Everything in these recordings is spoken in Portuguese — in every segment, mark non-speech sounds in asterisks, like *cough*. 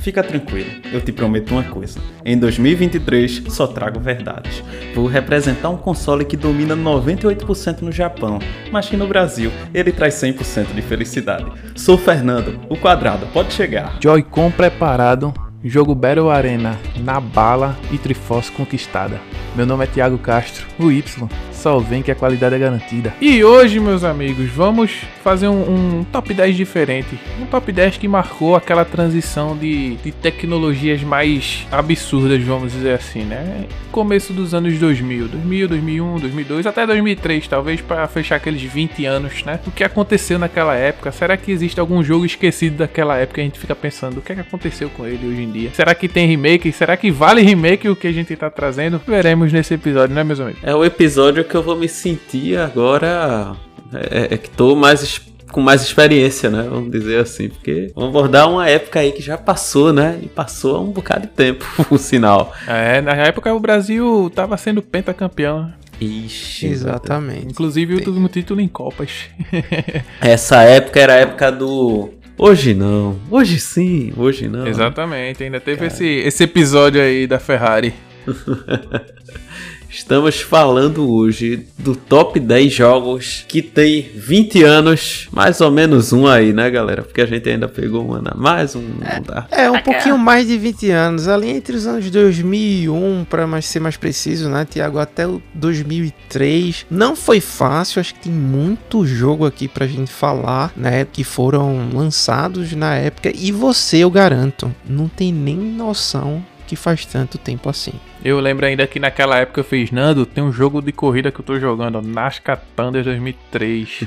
Fica tranquilo, eu te prometo uma coisa. Em 2023 só trago verdades. Vou representar um console que domina 98% no Japão, mas que no Brasil ele traz 100% de felicidade. Sou Fernando, o quadrado, pode chegar. Joy-Con preparado, jogo Battle Arena na bala e Triforce conquistada. Meu nome é Thiago Castro, o Y. Só vem que a qualidade é garantida. E hoje, meus amigos, vamos fazer um, um top 10 diferente. Um top 10 que marcou aquela transição de, de tecnologias mais absurdas, vamos dizer assim, né? Começo dos anos 2000, 2000, 2001, 2002, até 2003, talvez para fechar aqueles 20 anos, né? O que aconteceu naquela época? Será que existe algum jogo esquecido daquela época? A gente fica pensando, o que, é que aconteceu com ele hoje em dia? Será que tem remake? Será que vale remake o que a gente tá trazendo? Veremos nesse episódio, né, meus amigos? É o episódio que eu vou me sentir agora. É, é que tô mais com mais experiência, né? Vamos dizer assim, porque vamos abordar uma época aí que já passou, né? E passou há um bocado de tempo, *laughs* o sinal. É, na época o Brasil tava sendo pentacampeão. né? Ixi, Exatamente. Inclusive o último título em Copas. *laughs* Essa época era a época do. Hoje não, hoje sim, hoje não. Exatamente, ainda teve esse, esse episódio aí da Ferrari. *laughs* Estamos falando hoje do top 10 jogos que tem 20 anos, mais ou menos um aí, né, galera? Porque a gente ainda pegou um ano a mais, um não dá. É, um pouquinho mais de 20 anos, ali entre os anos 2001, para mais ser mais preciso, né, Tiago, até o 2003. Não foi fácil, acho que tem muito jogo aqui pra gente falar, né, que foram lançados na época. E você, eu garanto, não tem nem noção que faz tanto tempo assim. Eu lembro ainda que naquela época eu fiz, Nando, tem um jogo de corrida que eu tô jogando, ó, NASCAR Thunder 2003.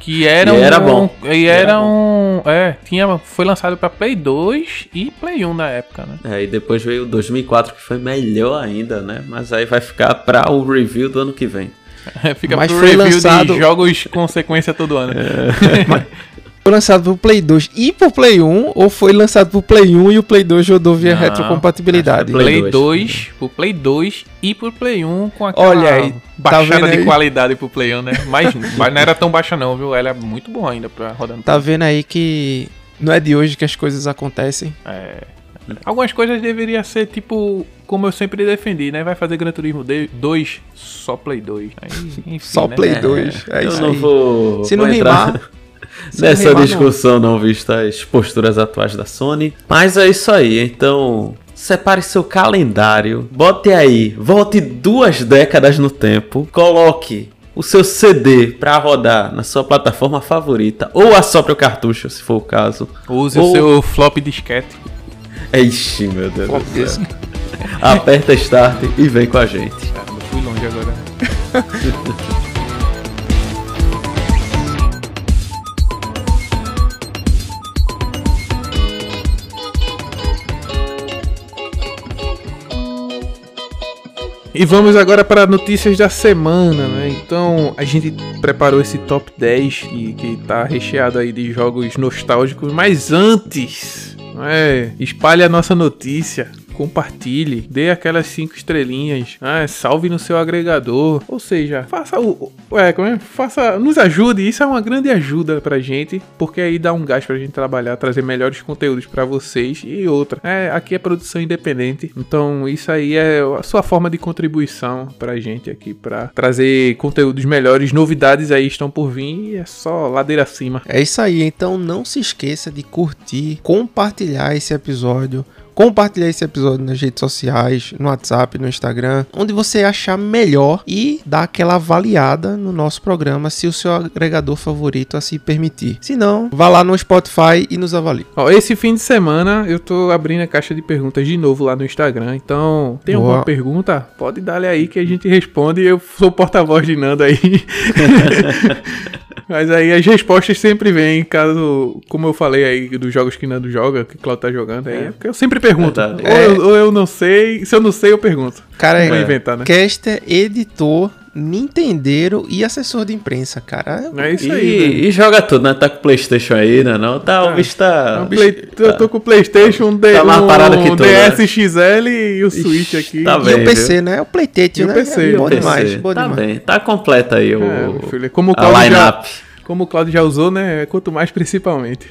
que era E um. era bom. E Era era um. É, tinha, foi lançado pra Play 2 e Play 1 na época, né? É, e depois veio o 2004 que foi melhor ainda, né? Mas aí vai ficar pra o review do ano que vem. *laughs* Fica Mas pro foi review lançado- de jogos com sequência todo ano. *laughs* Foi lançado pro Play 2 e pro Play 1, ou foi lançado pro Play 1 e o Play 2 rodou via Não, retrocompatibilidade? é Play Play 2, pro Play 2 e pro Play 1 com aquela Olha aí, tá baixada vendo de aí? qualidade pro Play 1, né? Mas, *laughs* mas não era tão baixa não, viu? Ela é muito boa ainda pra rodar no Tá vendo aí que não é de hoje que as coisas acontecem? É. Algumas coisas deveriam ser tipo, como eu sempre defendi, né? Vai fazer Gran Turismo 2, só Play 2. Aí, enfim, Só né? Play 2. É eu isso não aí. vou, Se vou não entrar rimar, nessa rimar, discussão não. vista as posturas atuais da Sony. Mas é isso aí, então separe seu calendário, bote aí, volte duas décadas no tempo, coloque o seu CD pra rodar na sua plataforma favorita ou assopre o cartucho, se for o caso. Use Ou- o seu flop disquete. Ixi, meu Deus Flop do céu. Aperta Start e vem com a gente. Caramba, fui longe agora. *laughs* E vamos agora para notícias da semana, né? Então a gente preparou esse top 10 que, que tá recheado aí de jogos nostálgicos, mas antes, é, espalhe a nossa notícia. Compartilhe, dê aquelas cinco estrelinhas, ah, salve no seu agregador, ou seja, faça o, é, como é? faça, nos ajude, isso é uma grande ajuda pra gente, porque aí dá um gás pra gente trabalhar, trazer melhores conteúdos pra vocês e outra, é, aqui é produção independente, então isso aí é a sua forma de contribuição pra gente aqui, pra trazer conteúdos melhores, novidades aí estão por vir e é só ladeira acima. É isso aí, então não se esqueça de curtir, compartilhar esse episódio, compartilhar esse episódio nas redes sociais, no WhatsApp, no Instagram, onde você achar melhor e dar aquela avaliada no nosso programa se o seu agregador favorito assim permitir. Se não, vá lá no Spotify e nos avalie. Ó, esse fim de semana eu tô abrindo a caixa de perguntas de novo lá no Instagram. Então, tem Boa. alguma pergunta? Pode dar aí que a gente responde. Eu sou o porta-voz de Nando aí. *laughs* Mas aí as respostas sempre vêm, caso, como eu falei aí, dos jogos que Nando joga, que Claudio tá jogando. Aí, é porque eu sempre pergunto. Verdade. Ou, eu, ou eu não sei. Se eu não sei, eu pergunto. Cara, Não é inventar, né? caster, editor, nintendeiro e assessor de imprensa, cara. É isso e, aí. né? e joga tudo, né? Tá com o Playstation aí, né? Não, tá, o bicho tá... Um Play- eu tô com o PlayStation, um, D, Tá um que tu, né? DS XL e o Switch aqui. tá E bem, o PC, né? O Playtete, E o né? PC, É o bom PC. demais, bom tá demais. bem, tá completa aí o, É, filho, como o a Claudio já, line-up. como o Claudio já usou, né? Quanto mais principalmente.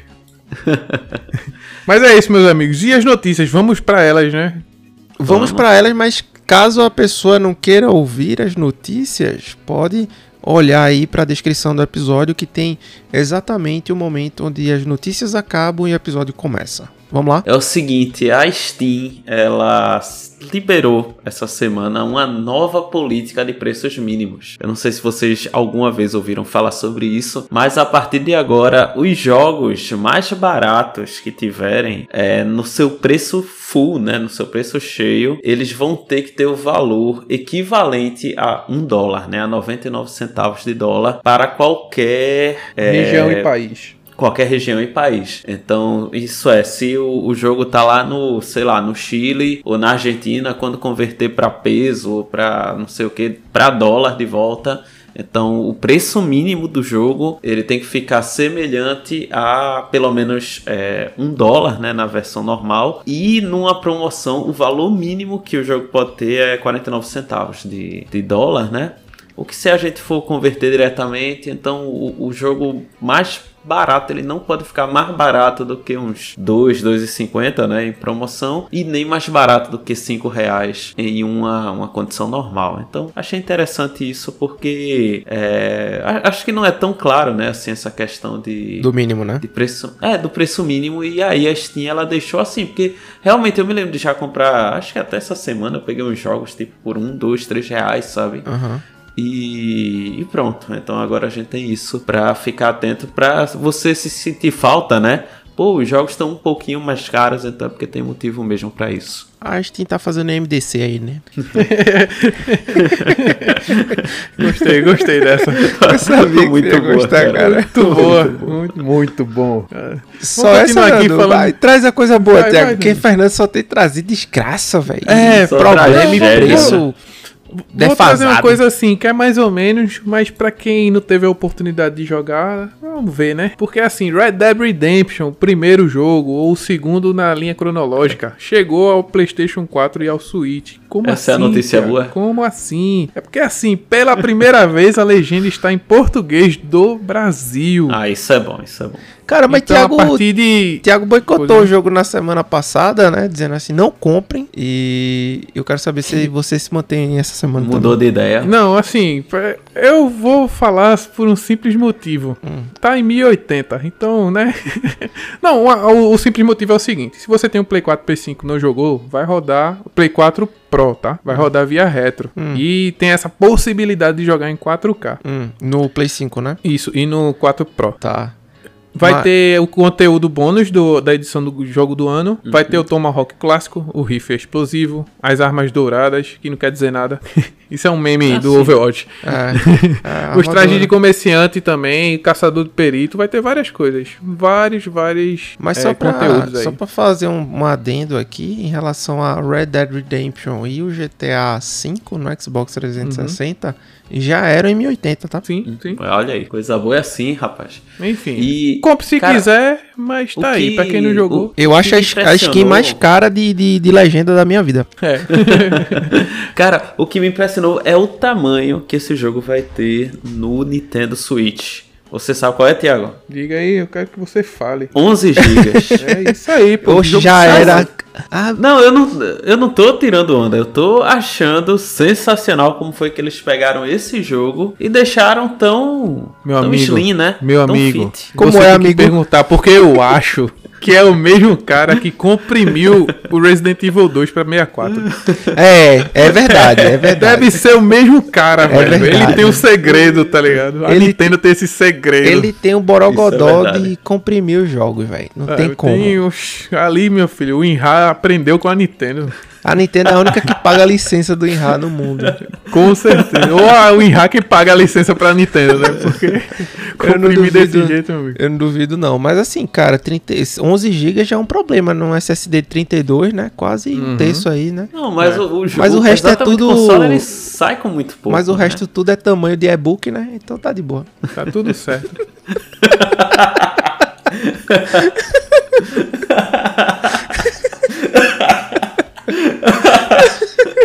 *laughs* Mas é isso, meus amigos. E as notícias? Vamos pra elas, né? Vamos pra elas, mas caso a pessoa não queira ouvir as notícias, pode olhar aí pra descrição do episódio que tem exatamente o momento onde as notícias acabam e o episódio começa. Vamos lá? É o seguinte, a Steam, ela liberou essa semana uma nova política de preços mínimos. Eu não sei se vocês alguma vez ouviram falar sobre isso, mas a partir de agora, os jogos mais baratos que tiverem é, no seu preço full, né, no seu preço cheio, eles vão ter que ter o valor equivalente a um dólar, né, a 99 centavos de dólar para qualquer é, Região e país. Qualquer região e país. Então, isso é, se o, o jogo tá lá no, sei lá, no Chile ou na Argentina, quando converter para peso ou para não sei o que, para dólar de volta, então o preço mínimo do jogo ele tem que ficar semelhante a pelo menos é, um dólar, né, na versão normal. E numa promoção o valor mínimo que o jogo pode ter é 49 centavos de, de dólar, né? O que se a gente for converter diretamente, então o, o jogo mais barato, ele não pode ficar mais barato do que uns 2, 2,50 né, em promoção e nem mais barato do que 5 reais em uma, uma condição normal. Então achei interessante isso porque é, acho que não é tão claro, né, assim, essa questão de Do mínimo, né? de preço é do preço mínimo e aí a Steam ela deixou assim porque realmente eu me lembro de já comprar acho que até essa semana eu peguei uns jogos tipo por um dois três reais sabe Aham. E, e pronto então agora a gente tem isso pra ficar atento pra você se sentir falta né pô os jogos estão um pouquinho mais caros então é porque tem motivo mesmo pra isso A Steam tá fazendo MDC aí, né? *laughs* Gostei, gostei dessa. Eu sabia Muito que você ia boa, gostar, cara. cara. Muito boa. Muito, muito bom. Só essa aqui falando- vai, traz a coisa boa, vai, Porque Nando. Fernando só tem trazido desgraça, velho. É, Só problema e tragédia. Preço Vou trazer uma defasado. coisa assim, que é mais ou menos, mas pra quem não teve a oportunidade de jogar, vamos ver, né? Porque assim, Red Dead Redemption, o primeiro jogo, ou o segundo na linha cronológica, chegou ao PlayStation 4 e ao Switch. Como Essa é a assim, notícia Thiago? boa? Como assim? É porque assim, pela primeira *laughs* vez a legenda está em português do Brasil. ah isso é bom isso é bom Cara, mas então, Thiago, a partir de Thiago boicotou Pois é. o jogo na semana passada, né? Dizendo assim, não comprem. E eu quero saber se você se mantém essa semana mudou de ideia Não, assim, pra- eu vou falar por um simples motivo. Tá em 1080, então, né? *laughs* não, o, o simples motivo é o seguinte: se você tem um Play 4 P5 e não jogou, vai rodar o Play 4 Pro, tá? Vai rodar via retro. E tem essa possibilidade de jogar em 4K. Hum, no Play 5, né? Isso, e no 4 Pro. Tá. Vai Mas- ter o conteúdo bônus do, da edição do jogo do ano. Vai ter o Tomahawk clássico, o rifle explosivo, as armas douradas, que não quer dizer nada. *laughs* Isso é um meme Ah, do sim. Overwatch. É, *laughs* é, Os trajes de comerciante também, caçador de perito, vai ter várias coisas. Vários, vários Mas é, só, pra, conteúdos aí. só pra fazer um, um adendo aqui em relação a Red Dead Redemption e o GTA V no Xbox 360, já eram em 1080, tá? Sim, sim. olha aí coisa boa é assim rapaz Enfim. e Compre se cara, quiser, mas tá aí, que- pra quem não jogou. o- Eu acho que a, a skin mais cara de, de, de legenda da minha vida. É. *laughs* Cara, o que me impressionou é o tamanho que esse jogo vai ter no Nintendo Switch. Você sabe qual é, Thiago? Diga aí, eu quero que você fale. 11 gigas. *laughs* É isso aí, pô. Jogo já era. Ah, Não, eu não, eu não tô tirando onda, eu tô achando sensacional como foi que eles pegaram esse jogo e deixaram tão, Meu tão amigo, slim, né? Meu tão amigo, fit. Como você é, amigo? perguntar, porque eu acho que é o mesmo cara que comprimiu o Resident Evil 2 pra 64. é, é verdade, é verdade. Deve ser o mesmo cara, velho. verdade. Ele tem um segredo, tá ligado? A Ele Nintendo tem esse segredo. Ele tem o Isso borogodó é de comprimir os jogos, velho. Não É, tem como. ali, meu filho, o Inha aprendeu com a Nintendo. A Nintendo é a única que paga a licença do Inha no mundo. Com certeza. Ou a, o Inha que paga a licença pra Nintendo, né? Porque *laughs* Eu não comprimir desse duvido. jeito, meu amigo. Eu não duvido não, mas assim, cara, 30, 11 GB já é um problema num SSD de 32, né? Quase um Uhum. terço aí, né? Não, mas É. o, o jogo. Mas o resto é tudo- O console ele sai com muito pouco. mas o né? resto tudo é tamanho de e-book, né? Então tá de boa. Tá tudo certo. *laughs*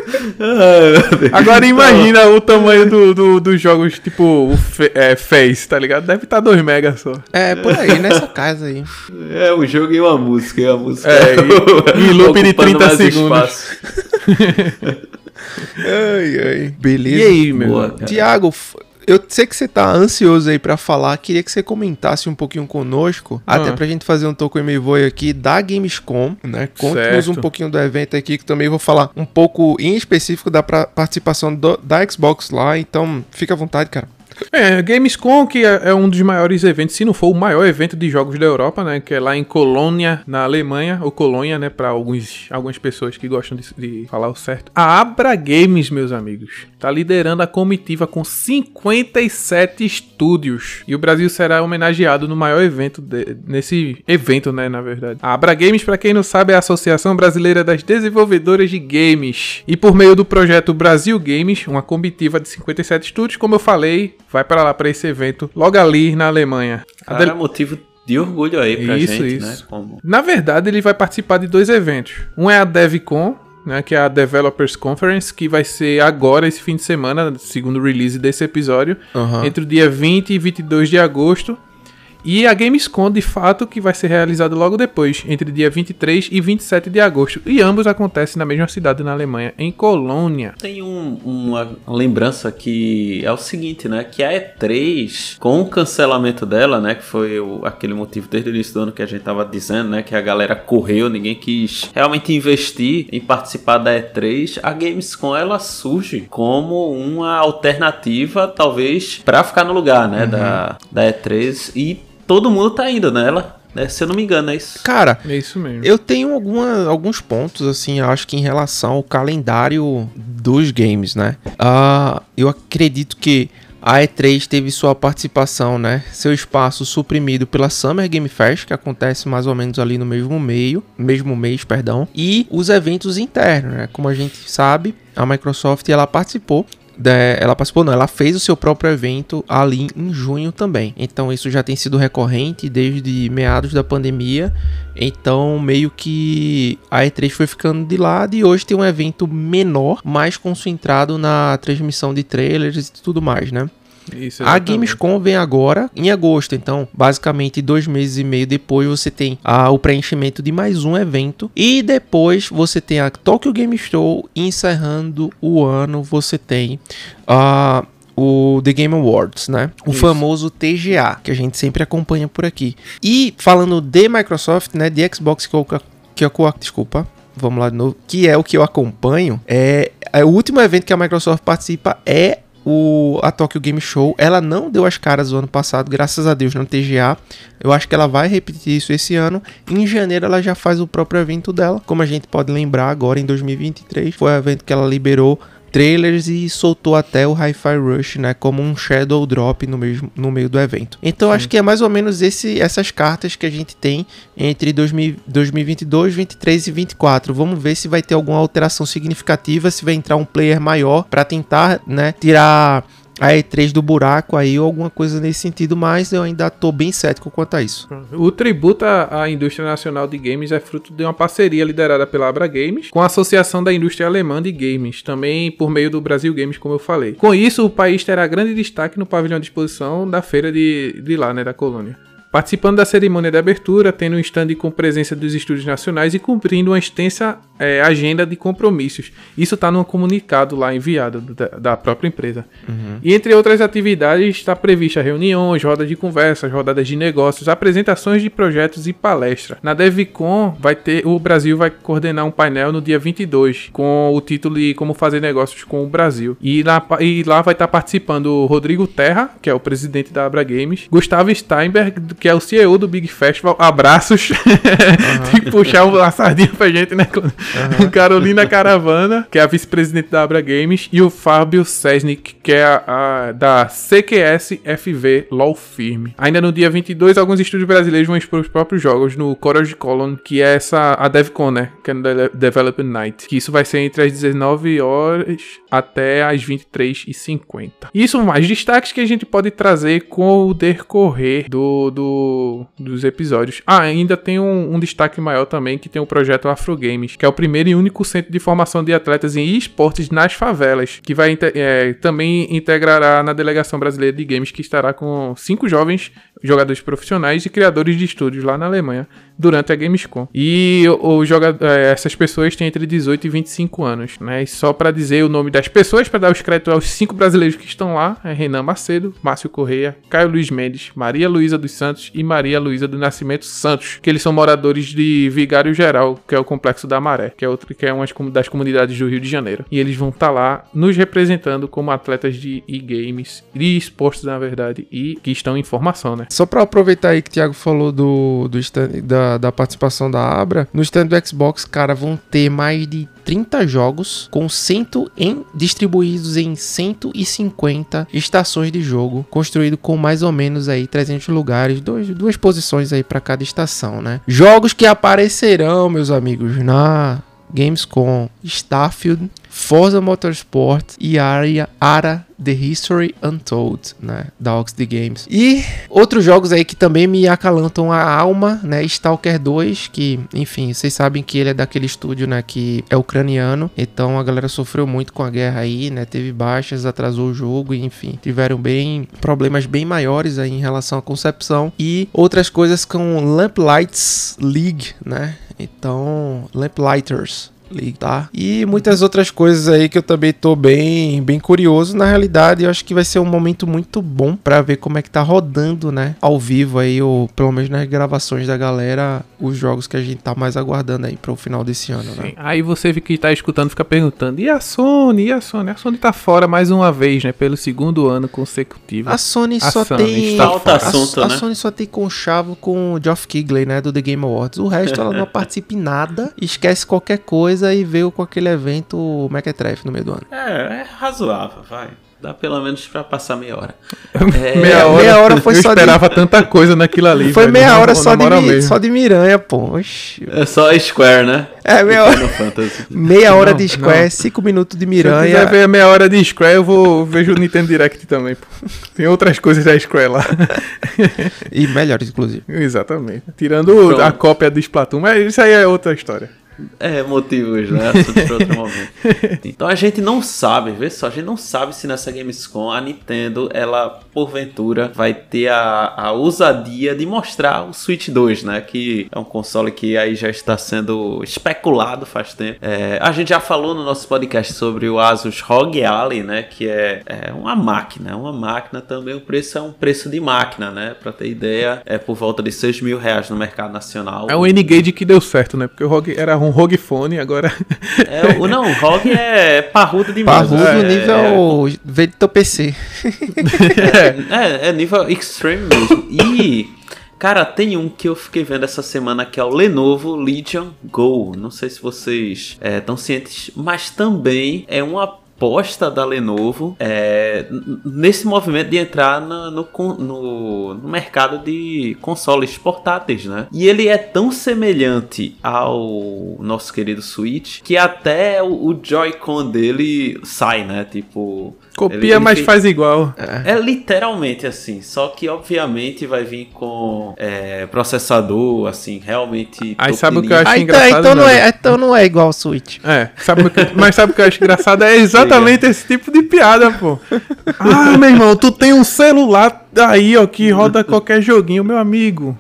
*laughs* Agora imagina o tamanho do, do- dos jogos, tipo, o Fe- é, Face, tá ligado? Deve estar 2 megas só. É, por aí, nessa casa aí. É, o jogo e uma música, e a música. É, e- e loop de ocupando 30 mais segundos. *laughs* Ai, ai. Beleza. E aí, meu? Boa. Tiago, eu sei que você tá ansioso aí pra falar, queria que você comentasse um pouquinho conosco, Ah. até pra gente fazer um toco e voe aqui da Gamescom, né? Conte-nos um pouquinho do evento aqui, que também vou falar um pouco em específico da participação do- da Xbox lá, então fica à vontade, cara. É, Gamescom, que é, é um dos maiores eventos, se não for o maior evento de jogos da Europa, né? Que é lá em Colônia, na Alemanha, ou Colônia, né? Pra alguns, algumas pessoas que gostam de, de falar o certo. A Abra Games, meus amigos, tá liderando a comitiva com 57 estúdios. E o Brasil será homenageado no maior evento, de- nesse evento, né? Na verdade. A Abra Games, pra quem não sabe, é a Associação Brasileira das Desenvolvedoras de Games. E por meio do projeto Brasil Games, uma comitiva de 57 estúdios, como eu falei, vai para lá para esse evento, logo ali na Alemanha. Cara, dele- é motivo de orgulho aí pra Isso, gente, isso. né? Como... Na verdade, ele vai participar de dois eventos. Um é a DevCon, né, que é a Developers Conference, que vai ser agora, esse fim de semana, segundo o release desse episódio, Aham. entre o dia 20 e 22 de agosto. E a Gamescom, de fato, que vai ser realizada logo depois, entre dia 23 e 27 de agosto. E ambos acontecem na mesma cidade na Alemanha, em Colônia. Tem um- uma lembrança que é o seguinte, né? Que a E3, com o cancelamento dela, né? Que foi o- aquele motivo desde o início do ano que a gente tava dizendo, né? Que a galera correu, ninguém quis realmente investir em participar da E3. A Gamescom, ela surge como uma alternativa, talvez, pra ficar no lugar, né? Da, da E3. E todo mundo tá indo nela, né? Se eu não me engano, é isso. Cara, É isso mesmo. eu tenho alguma, alguns pontos, assim, acho que em relação ao calendário dos games, né? Ah, eu acredito que a E3 teve sua participação, né? Seu espaço suprimido pela Summer Game Fest, que acontece mais ou menos ali no mesmo meio, mesmo mês, perdão, e os eventos internos, né? Como a gente sabe, a Microsoft ela participou ela participou, não, ela fez o seu próprio evento ali em junho também. Então isso já tem sido recorrente desde meados da pandemia. Então meio que a E3 foi ficando de lado e hoje tem um evento menor, mais concentrado na transmissão de trailers e tudo mais, né? Isso, A. Gamescom vem agora em agosto, então basicamente dois meses e meio depois você tem ah, o preenchimento de mais um evento e depois você tem a Tokyo Game Show encerrando o ano você tem ah, o The Game Awards, né? O Isso. famoso TGA que a gente sempre acompanha por aqui. E falando de Microsoft, né? De Xbox que eu, que eu desculpa. Vamos lá de novo. Que é o que eu acompanho. É, é o último evento que a Microsoft participa é o, a Tokyo Game Show. Ela não deu as caras o ano passado, graças a Deus, no TGA. Eu acho que ela vai repetir isso esse ano. Em janeiro ela já faz o próprio evento dela. Como a gente pode lembrar agora, em 2023, foi o evento que ela liberou trailers e soltou até o Hi-Fi Rush, né, como um shadow drop no, mesmo, no meio do evento. Então acho que é mais ou menos esse, essas cartas que a gente tem entre 2000, 2022, 23 e 24. Vamos ver se vai ter alguma alteração significativa, se vai entrar um player maior para tentar, né, tirar a E3 do buraco aí ou alguma coisa nesse sentido, mas eu ainda tô bem cético quanto a isso. O tributo à indústria nacional de games é fruto de uma parceria liderada pela Abra Games com a Associação da Indústria Alemã de Games, também por meio do Brasil Games, como eu falei. Com isso, o país terá grande destaque no pavilhão de exposição da feira de, de lá, né, da colônia. Participando da cerimônia de abertura, tendo um stand com presença dos estúdios nacionais e cumprindo uma extensa eh, agenda de compromissos. Isso está no comunicado lá enviado da, da própria empresa. E entre outras atividades, está prevista reuniões, rodas de conversas, rodadas de negócios, apresentações de projetos e palestra. Na DevCon, vai ter, o Brasil vai coordenar um painel no dia 22, com o título de Como Fazer Negócios com o Brasil. E lá, e lá vai estar participando o Rodrigo Terra, que é o presidente da Abra Games, Gustavo Steinberg, que é o CEO do Big Festival. Abraços. *laughs* Tem que puxar a sardinha pra gente, né? *laughs* Carolina Caravana, que é a vice-presidente da Abra Games, e o Fábio Sesnick, que é a, a- da CQS FV LOL Firme. Ainda no dia 22, alguns estúdios brasileiros vão expor os próprios jogos no Courage Column, que é essa a DevCon, né? Que é no Development Night. Que isso vai ser entre as 19 horas até as 23h50. Isso mais destaques que a gente pode trazer com o decorrer do, do- dos episódios. Ah, ainda tem um, um destaque maior também, que tem o projeto Afro Games, que é o primeiro e único centro de formação de atletas em esportes nas favelas, que vai é, também integrará na delegação brasileira de games, que estará com cinco jovens jogadores profissionais e criadores de estúdios lá na Alemanha durante a Gamescom. E o, o joga- é, essas pessoas têm entre 18 e 25 anos, né? E só para dizer o nome das pessoas, para dar os créditos aos cinco brasileiros que estão lá, é Renan Macedo, Márcio Correia, Caio Luiz Mendes, Maria Luísa dos Santos e Maria Luísa do Nascimento Santos, que eles são moradores de Vigário Geral, que é o Complexo da Maré, que é outro que é uma das comunidades do Rio de Janeiro. E eles vão estar lá nos representando como atletas de e-games, de esportes na verdade, e que estão em formação, né? Só pra aproveitar aí que o Thiago falou do, do stand, da, da participação da Abra, no stand do Xbox, cara, vão ter mais de 30 jogos com 100 em, distribuídos em 150 estações de jogo, construído com mais ou menos aí 300 lugares, dois, duas posições aí pra cada estação, né? Jogos que aparecerão, meus amigos, na Gamescom, Starfield, Forza Motorsport e Aria, Ara The History Untold, né, da Oxley Games. E outros jogos aí que também me acalantam a alma, né, Stalker 2, que, enfim, vocês sabem que ele é daquele estúdio, né, que é ucraniano, então a galera sofreu muito com a guerra aí, né, teve baixas, atrasou o jogo, enfim, tiveram bem problemas bem maiores aí em relação à concepção e outras coisas com Lamplights League, né? Então, Lamplighters League, tá? E muitas outras coisas aí que eu também tô bem, bem curioso. Na realidade, eu acho que vai ser um momento muito bom pra ver como é que tá rodando, né? Ao vivo aí, ou pelo menos nas gravações da galera, os jogos que a gente tá mais aguardando aí pro final desse ano, né? Sim. Aí você que tá escutando fica perguntando: e a Sony? E a Sony? A Sony tá fora mais uma vez, né? Pelo segundo ano consecutivo. A Sony A só Sony tem. a, assunto, a né? Sony só tem conchavo com o Geoff Keighley, né? Do The Game Awards. O resto ela não *laughs* participa em nada, esquece qualquer coisa e veio com aquele evento Mequetrefe no meio do ano. É, é razoável, vai. Dá pelo menos pra passar meia hora. *laughs* É, meia hora, meia hora foi eu só de- esperava tanta coisa naquilo ali. Foi velho, meia na- hora só de, mi- só de Miranha, pô. Oxi. É só Square, né? É, meia hora, Final Fantasy. meia hora Não, de Square, não. cinco minutos de Se eu quiser Miranha. ver a meia hora de Square, eu vou vejo o Nintendo Direct também. pô. Tem outras coisas da Square lá. E melhores, inclusive. Exatamente. Tirando Pronto. a cópia do Splatoon, mas isso aí é outra história. É, motivos, né? *laughs* Assunto pra outro momento. Então a gente não sabe, vê só, a gente não sabe se nessa Gamescom a Nintendo, ela, porventura, vai ter a, a ousadia de mostrar o Switch 2, né? Que é um console que aí já está sendo especulado faz tempo. É, a gente já falou no nosso podcast sobre o Asus ROG Ally, né? Que é, é uma máquina, uma máquina também. O preço é um preço de máquina, né? Pra ter ideia, é por volta de 6 mil reais no mercado nacional. É o N-Gage que deu certo, né? Porque o ROG era um ROG Phone, agora. É, o, não, o ROG é parrudo demais. Parrudo é, nível. Vê do teu PC. É, é nível extreme mesmo. E, cara, tem um que eu fiquei vendo essa semana que é o Lenovo Legion Go. Não sei se vocês estão cientes, mas também é uma aposta da Lenovo é, nesse movimento de entrar no, no- no mercado de consoles portáteis, né? E ele é tão semelhante ao nosso querido Switch que até o, o Joy-Con dele sai, né? Tipo. Copia, ele- ele mas fez- faz igual. é literalmente assim, só que obviamente vai vir com é, processador, assim, realmente. Aí sabe o que eu acho Ah, então, engraçado, então, não né? é, então não é igual ao Switch. É, sabe o que- mas sabe o que eu acho engraçado? É *laughs* exatamente esse tipo de piada, pô. Ah, meu irmão, tu tem um celular aí, ó, que roda qualquer joguinho, meu amigo.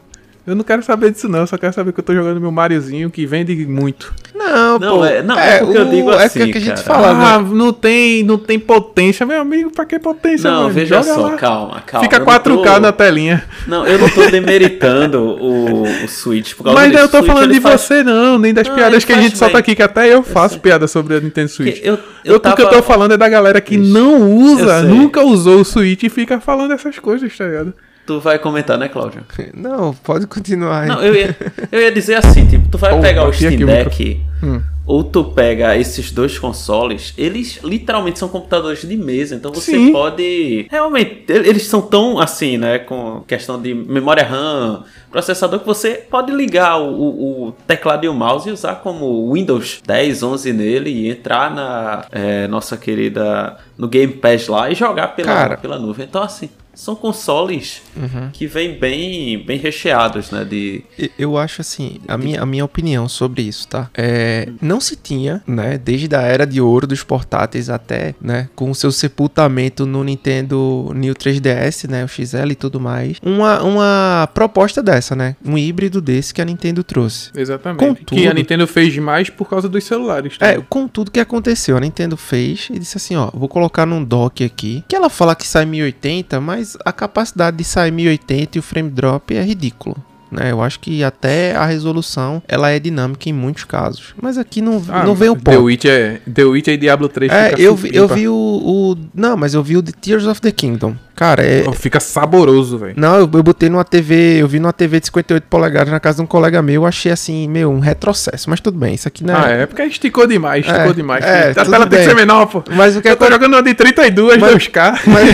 Eu não quero saber disso, não. Eu só quero saber que eu tô jogando meu Mariozinho, que vende muito. Não, Não, pô. é- não, é porque eu digo É assim, que a gente cara. fala, ah, né? não tem, não tem potência, meu amigo. Pra que potência, Não, mano? veja Joga só, lá. calma, calma. Fica eu não 4K tô- na telinha. Não, eu não tô demeritando o, o Switch. Por causa Mas disso. eu tô O Switch, falando de faz- você, não, nem das Não, piadas que a gente solta aqui, que até eu faço piada sobre a Nintendo Switch. Porque Eu, Eu, eu o que eu tava- tô falando é da galera que Isso. não usa, Eu nunca usou o Switch e fica falando essas coisas, tá ligado? Tu vai comentar, né, Cláudio? *laughs* Não, pode continuar. aí. Não, eu ia, eu ia dizer assim, tipo, tu vai Oh, pegar o Steam Deck, Hum. ou tu pega esses dois consoles, eles literalmente são computadores de mesa, então você Sim. pode. Realmente, eles são tão assim, né? Com questão de memória RAM, processador, que você pode ligar o, o- o teclado e o mouse e usar como Windows 10, 11 nele e entrar na é, nossa querida. no Game Pass lá e jogar pela, Cara. pela nuvem. Então, assim. São consoles Uhum. que vêm bem, bem recheados, né? De, Eu acho assim, a minha, a minha opinião sobre isso, tá? É, não se tinha, né, desde a era de ouro dos portáteis até, né, com o seu sepultamento no Nintendo New 3DS, né, o XL e tudo mais, uma, uma proposta dessa, né? Um híbrido desse que a Nintendo trouxe. Exatamente. Contudo- Que a Nintendo fez demais por causa dos celulares. É, também. com tudo que aconteceu, a Nintendo fez e disse assim, ó, vou colocar num dock aqui, que ela fala que sai 1080, mas a capacidade de sair 1080 e o frame drop é ridículo. Né, eu acho que até a resolução ela é dinâmica em muitos casos. Mas aqui não, Ah, não vem o The ponto. Witcher, The Witcher e Diablo 3 É, fica eu vi, eu vi o, o- Não, mas eu vi o The Tears of the Kingdom. Cara, é. Oh, Fica saboroso, velho. Não, eu, eu botei numa TV, eu vi numa TV de 58 polegadas na casa de um colega meu, eu achei assim, meu, um retrocesso. Mas tudo bem, isso aqui não Ah, é porque esticou demais, esticou É, demais. é, a tela tem que bem. ser menor, pô. Mas o que Eu tô jogando uma de 32, Mas- 2K. *laughs* Mas,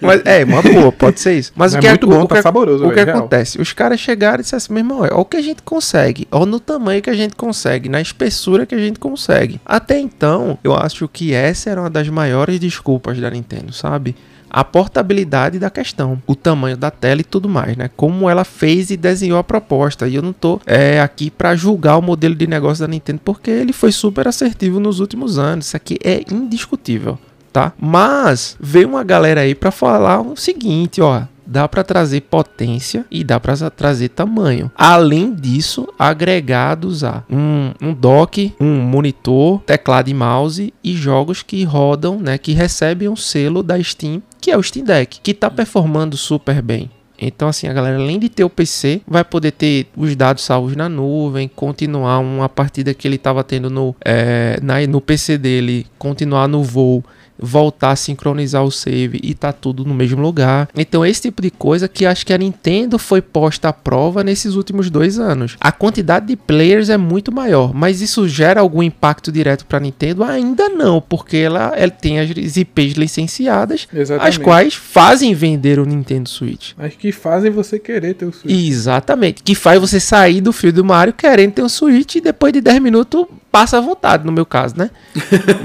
mas- é, uma boa, pode ser isso. Mas É o que muito o, bom, o tá que, saboroso, O que velho, real. acontece? Os caras chegaram e disseram assim, meu irmão, olha o que a gente consegue, olha no tamanho que a gente consegue, na espessura que a gente consegue. Até então, eu acho que essa era uma das maiores desculpas da Nintendo, sabe? A portabilidade da questão, o tamanho da tela e tudo mais, né? Como ela fez e desenhou a proposta. E eu não tô é, aqui pra julgar o modelo de negócio da Nintendo, porque ele foi super assertivo nos últimos anos. Isso aqui é indiscutível tá? Mas veio uma galera aí pra falar o seguinte, ó, dá pra trazer potência e dá pra trazer tamanho. Além disso, agregados a um, um dock, um monitor, teclado e mouse e jogos que rodam, né, que recebem um selo da Steam, que é o Steam Deck, que tá performando super bem. Então, assim, a galera, além de ter o PC, vai poder ter os dados salvos na nuvem, continuar uma partida que ele estava tendo no, é, na, no PC dele, continuar no voo, voltar a sincronizar o save e tá tudo no mesmo lugar. Então, esse tipo de coisa que acho que a Nintendo foi posta à prova nesses últimos dois anos. A quantidade de players é muito maior, mas isso gera algum impacto direto para Nintendo? Ainda não, porque ela, ela tem as IPs licenciadas, Exatamente. as quais fazem vender o Nintendo Switch. Mas que fazem você querer ter o Switch. Exatamente. Que faz você sair do fio do Mario querendo ter um Switch e depois de 10 minutos passa à vontade, no meu caso, né?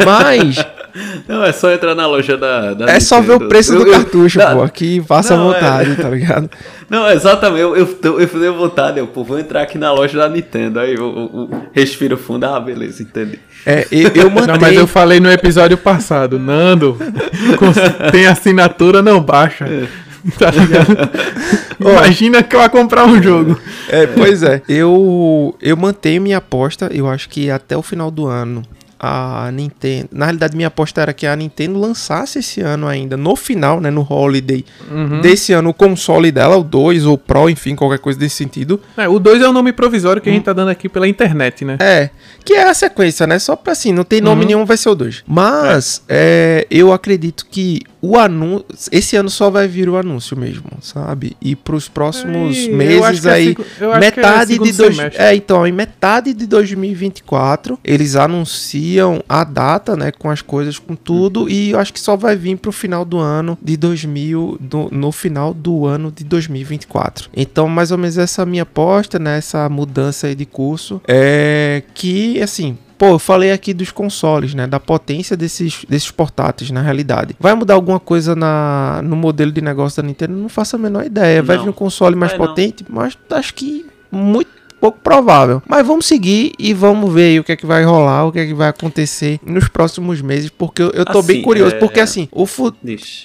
Mas *laughs* Não, é só entrar na loja da. da é só ver o Nintendo. preço Eu- do eu- cartucho, Não, pô. Aqui passa à Não, é. vontade, tá ligado? *laughs* Não, exatamente. Eu, eu, eu dei vontade, eu pô, vou entrar aqui na loja da Nintendo. Aí eu, eu- eu respiro fundo. Ah, beleza, entendi. É, eu, eu *laughs* Não, mas eu falei no episódio passado, Nando, tem assinatura, não baixa. *laughs* Tá ligado? *laughs* Imagina que eu ia comprar um jogo. É, pois é. Eu, eu mantenho minha aposta. Eu acho que até o final do ano a Nintendo. Na realidade, minha aposta era que a Nintendo lançasse esse ano ainda, no final, né? No Holiday Uhum. desse ano, o console dela, o 2 ou Pro, enfim, qualquer coisa desse sentido. É, o 2 é o nome provisório que a gente tá dando aqui pela internet, né? É, que é a sequência, né? Só pra assim, não tem nome Uhum. nenhum, vai ser o 2. Mas é, eu acredito que o anúncio. Esse ano só vai vir o anúncio mesmo, sabe? E pros próximos acho meses é aí. é metade de dois, semestre. É, então, em metade de 2024, eles anunciam a data, né? Com as coisas, com tudo. E eu acho que só vai vir pro final do ano de 2000. do- no final do ano de 2024. Então, mais ou menos essa minha aposta, né? Essa mudança aí de curso. É que, assim. Pô, eu falei aqui dos consoles, né? Da potência desses, desses portáteis, na realidade. Vai mudar alguma coisa na, no modelo de negócio da Nintendo? Não faço a menor ideia. Vai Não. vir um console mais Vai não. potente, mas acho que muito pouco provável. Mas vamos seguir e vamos ver aí o que é que vai rolar, o que é que vai acontecer nos próximos meses, porque eu, eu tô bem Assim, curioso. é- Porque assim, o fu-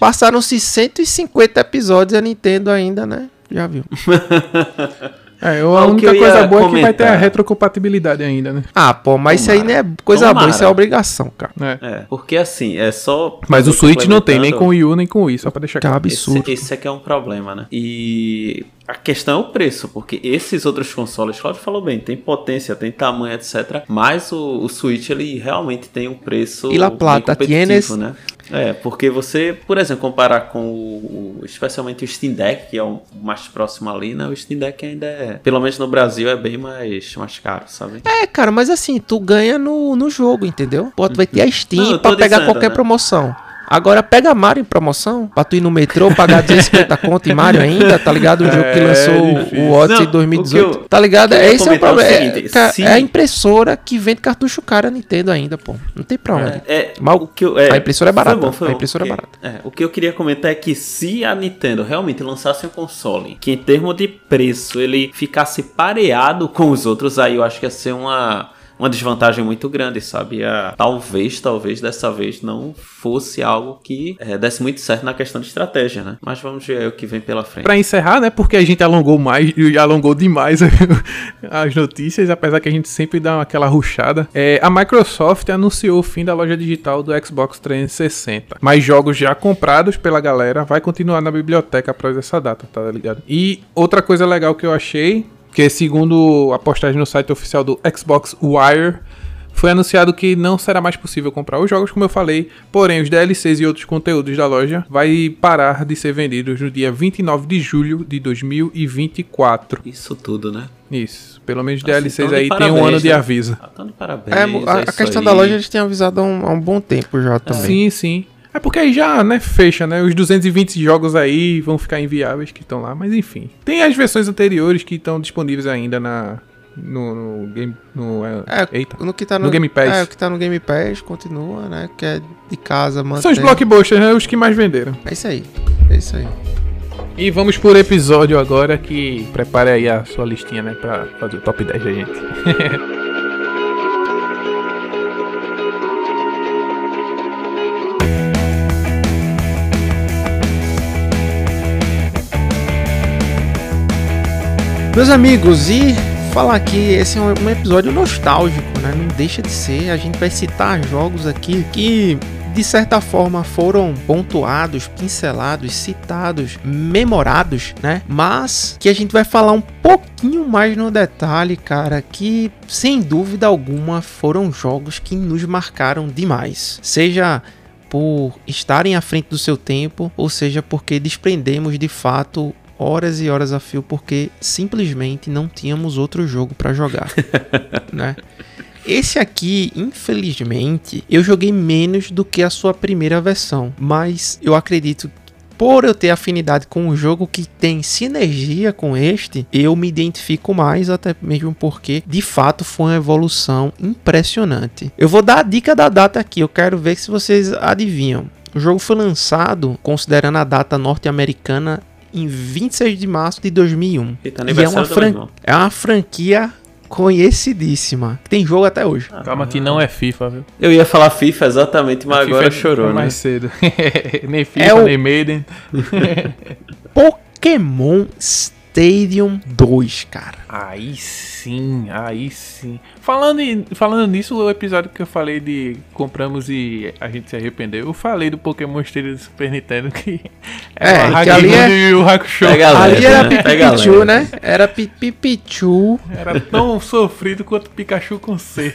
passaram-se 150 episódios e a Nintendo ainda, né? Já viu. *laughs* É, a o que única eu coisa boa é que vai ter a comentar. retrocompatibilidade ainda, né? Ah, pô, mas isso aí não é coisa boa, Tomara. isso é obrigação, cara. É. É, porque assim, é só. Mas o Switch não tem nem com o Wii U nem com o Wii, só pra deixar Que claro. absurdo. Esse, esse aqui é um problema, né? E A questão é o preço, porque esses outros consoles, Claudio falou bem, tem potência, tem tamanho, etc. Mas o, o Switch, ele realmente tem um preço E la plata, bem tienes- né? É, porque você, por exemplo, comparar com o, especialmente o Steam Deck, que é o mais próximo ali, né? O Steam Deck ainda é, pelo menos no Brasil, é bem mais, mais caro, sabe? É, cara, mas assim, tu ganha no, no jogo, entendeu? Pô, tu vai ter a Steam Não, pra pegar dizendo, qualquer né? promoção. Agora pega Mario em promoção, pra tu ir no metrô pagar *laughs* 250 conto em Mario ainda, tá ligado? O jogo que É lançou difícil. o Odyssey em 2018. o que eu- tá ligado? Esse é o é o problema. É, cara, é a impressora que vende cartucho caro a Nintendo ainda, pô. Não tem pra onde. É, Mas o que eu- é, a impressora é foi barata, bom, foi a bom, impressora é porque- barata. é, o que eu queria comentar é que se a Nintendo realmente lançasse um console que em termos de preço ele ficasse pareado com os outros, aí eu acho que ia ser uma, uma desvantagem muito grande, sabe? Ia- talvez, talvez dessa vez não fosse algo que é, desse muito certo na questão de estratégia, né? Mas vamos ver o que vem pela frente. Pra encerrar, né? Porque a gente alongou mais e alongou demais *laughs* as notícias, apesar que a gente sempre dá aquela ruchada. É, a Microsoft anunciou o fim da loja digital do Xbox 360. Mas jogos já comprados pela galera vai continuar na biblioteca após essa data, tá ligado? E outra coisa legal que eu achei, que segundo a postagem no site oficial do Xbox Wire, foi anunciado que não será mais possível comprar os jogos, como eu falei, porém os DLCs e outros conteúdos da loja vai parar de ser vendidos no dia 29 de julho de 2024. Isso tudo, né? Isso, pelo menos Assim, DLCs aí tem um parabéns, ano de né? aviso. Ah, tá de parabéns. É, a, é a isso questão aí. da loja eles têm avisado há um, há um bom tempo já também. Sim, sim. É porque aí já, né, fecha, né? Os 220 jogos aí vão ficar inviáveis que estão lá, mas enfim. Tem as versões anteriores que estão disponíveis ainda na no, no game no é, É, eita. no que tá no, No Game Pass. É, o que tá no Game Pass continua, né? Que é de casa, mantém. São os blockbusters, né? Os que mais venderam. É isso aí. É isso aí. E vamos por episódio agora que prepare aí a sua listinha, né, pra fazer o top 10 da gente. *laughs* Meus amigos, e falar aqui, esse é um episódio nostálgico, né? Não deixa de ser. A gente vai citar jogos aqui que de certa forma foram pontuados, pincelados, citados, memorados, né? Mas que a gente vai falar um pouquinho mais no detalhe, cara, que sem dúvida alguma foram jogos que nos marcaram demais. Seja por estarem à frente do seu tempo, ou seja, porque desprendemos de fato horas e horas a fio porque simplesmente não tínhamos outro jogo para jogar, *laughs* né? Esse aqui, infelizmente, eu joguei menos do que a sua primeira versão, mas eu acredito que por eu ter afinidade com um jogo que tem sinergia com este, eu me identifico mais, até mesmo porque de fato foi uma evolução impressionante. Eu vou dar a dica da data aqui, eu quero ver se vocês adivinham. O jogo foi lançado, considerando a data norte-americana, em 26 de março de 2001. Eita, E é aniversário uma, fran... é uma franquia conhecidíssima. que Tem jogo até hoje. Calma que não é FIFA, viu? Eu ia falar FIFA exatamente, mas FIFA agora é- chorou, é né? mais cedo. *laughs* nem FIFA, É o- nem Maiden. *laughs* Pokémon Stadium 2, cara. Aí sim, aí sim. Falando, em- falando nisso, o episódio que eu falei de compramos e a gente se arrependeu, eu falei do Pokémon Stadium do Super Nintendo que É, que ali é- e o Hakusho. Leve, Ali era né? Pipichu, leve. né? Era Pi- Pipichu. Era tão sofrido quanto Pikachu com C.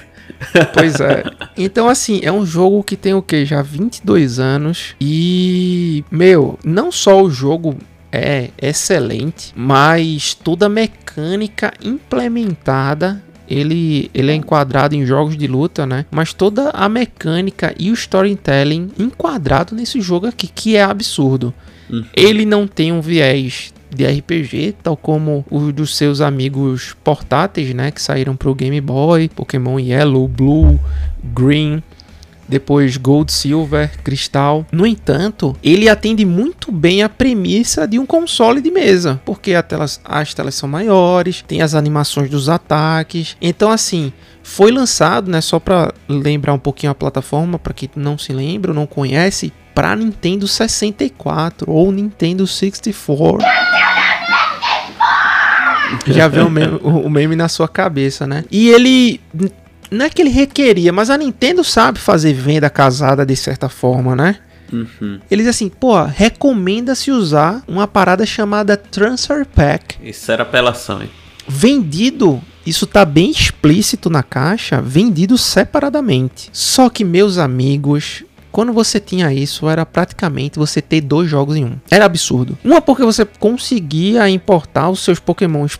Pois é. Então, assim, é um jogo que tem o que? Já 22 anos. E, meu, não só o jogo é excelente, mas toda a mecânica implementada. Ele, ele é enquadrado em jogos de luta, né? Mas toda a mecânica e o storytelling enquadrado nesse jogo aqui, que é absurdo. Uhum. Ele não tem um viés de RPG, tal como os dos seus amigos portáteis, né, que saíram pro Game Boy, Pokémon Yellow, Blue, Green, depois Gold, Silver, Cristal. No entanto, ele atende muito bem a premissa de um console de mesa, porque telas- as telas são maiores, tem as animações dos ataques. Então, assim, foi lançado, né, só para lembrar um pouquinho a plataforma, para quem não se lembra ou não conhece, para Nintendo 64 ou Nintendo 64. Já vê o meme, o meme na sua cabeça, né? E ele. Não é que ele requeria, mas a Nintendo sabe fazer venda casada de certa forma, né? Uhum. Eles assim, pô, recomenda-se usar uma parada chamada Transfer Pack. Isso era apelação, hein? Vendido, isso tá bem explícito na caixa, vendido separadamente. Só que, meus amigos, quando você tinha isso, era praticamente você ter dois jogos em um. Era absurdo. Uma porque você conseguia importar os seus pokémons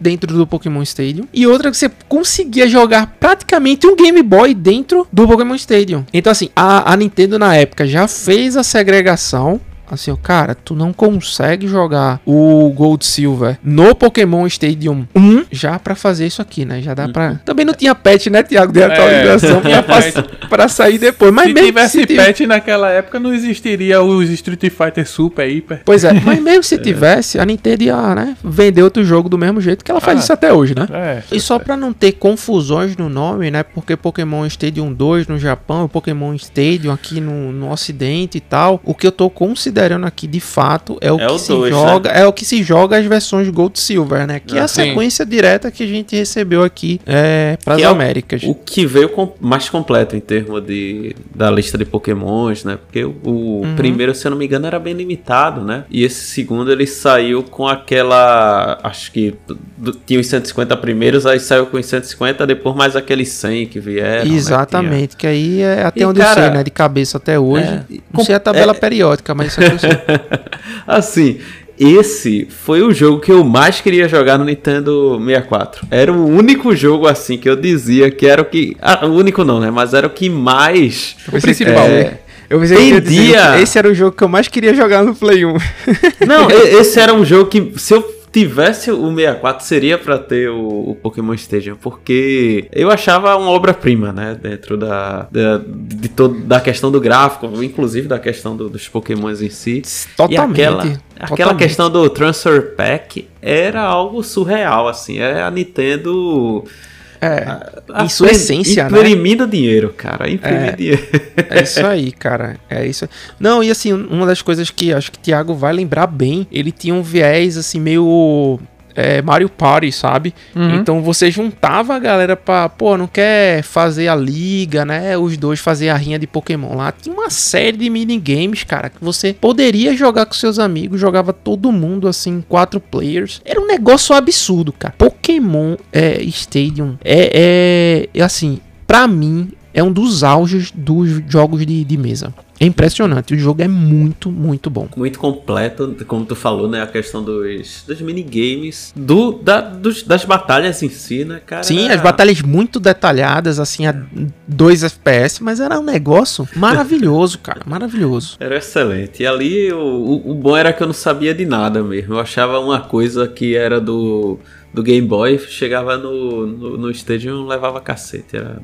dentro do Pokémon Stadium e outra que você conseguia jogar praticamente um Game Boy dentro do Pokémon Stadium. Então assim, a, a Nintendo na época já fez a segregação Assim, ó, cara, tu não consegue jogar o Gold Silver no Pokémon Stadium 1 já pra fazer isso aqui, né? Já dá pra. Também não tinha patch, né, Thiago? De atualização É. pra, *laughs* pra sair depois. Mas se mesmo tivesse se tivesse- patch naquela época, não existiria os Street Fighter Super, Hyper. Pois é, mas *laughs* mesmo se tivesse, a Nintendo ia, né, vender outro jogo do mesmo jeito que ela faz Ah. isso até hoje, né? É. E só pra não ter confusões no nome, né? Porque Pokémon Stadium 2 no Japão Pokémon Stadium aqui no, no Ocidente e tal. O que eu tô considerando aqui de fato é o É que se dois, joga, é o que se joga as versões Gold Silver, né? Que é Ah, a sim. sequência direta que a gente recebeu aqui é, para as é Américas. O que veio com- mais completo em termos de, da lista de pokémons, né? Porque o, o Uhum. primeiro, se eu não me engano, era bem limitado, né? E esse segundo ele saiu com aquela. Acho que do- tinha os 150 primeiros, aí saiu com os 150, depois mais aqueles 100 que vieram. né? Exatamente, que aí é até E, onde eu cara, sei, né? De cabeça até hoje. é, não sei a tabela periódica, mas isso *laughs* assim. Esse foi o jogo que eu mais queria jogar no Nintendo 64. Era o único jogo assim que eu dizia que era o que. Ah, o único não, né? Mas era o que mais. O principal. É, eu pensei que esse era o jogo que eu mais queria jogar no Play 1. Não, esse era um jogo que se eu tivesse o 64 seria pra ter o, o Pokémon Stadium, porque eu achava uma obra-prima, né, dentro da, da de todo da questão do gráfico, inclusive da questão do- dos Pokémons em si. Totalmente. E aquela, aquela totalmente. questão do Transfer Pack era algo surreal, assim. É a Nintendo. É, em sua apre- essência, né? Imprimindo dinheiro, cara. Imprimir É. dinheiro. É isso aí, cara. É isso. Não, e assim, uma das coisas que acho que o Thiago vai lembrar bem, ele tinha um viés assim meio é, Mario Party, sabe? Uhum. Então você juntava a galera pra, pô, não quer fazer a liga, né? Os dois fazer a rinha de Pokémon lá. Tinha uma série de minigames, cara, que você poderia jogar com seus amigos, jogava todo mundo assim, quatro players. Era um negócio absurdo, cara. Pokémon é, Stadium é, é, é assim, pra mim, é um dos auges dos jogos de, de mesa. É impressionante, o jogo é muito, muito bom. muito completo, como tu falou, né? A questão dos, dos minigames, do, da, dos, das batalhas em si, né, cara? Sim, as batalhas muito detalhadas, assim, a 2 FPS, mas era um negócio maravilhoso, cara, maravilhoso. *laughs* Era excelente. E ali o, o, o bom era que eu não sabia de nada mesmo. Eu achava uma coisa que era do, do Game Boy, chegava no, no, no Stadium levava cacete. Era,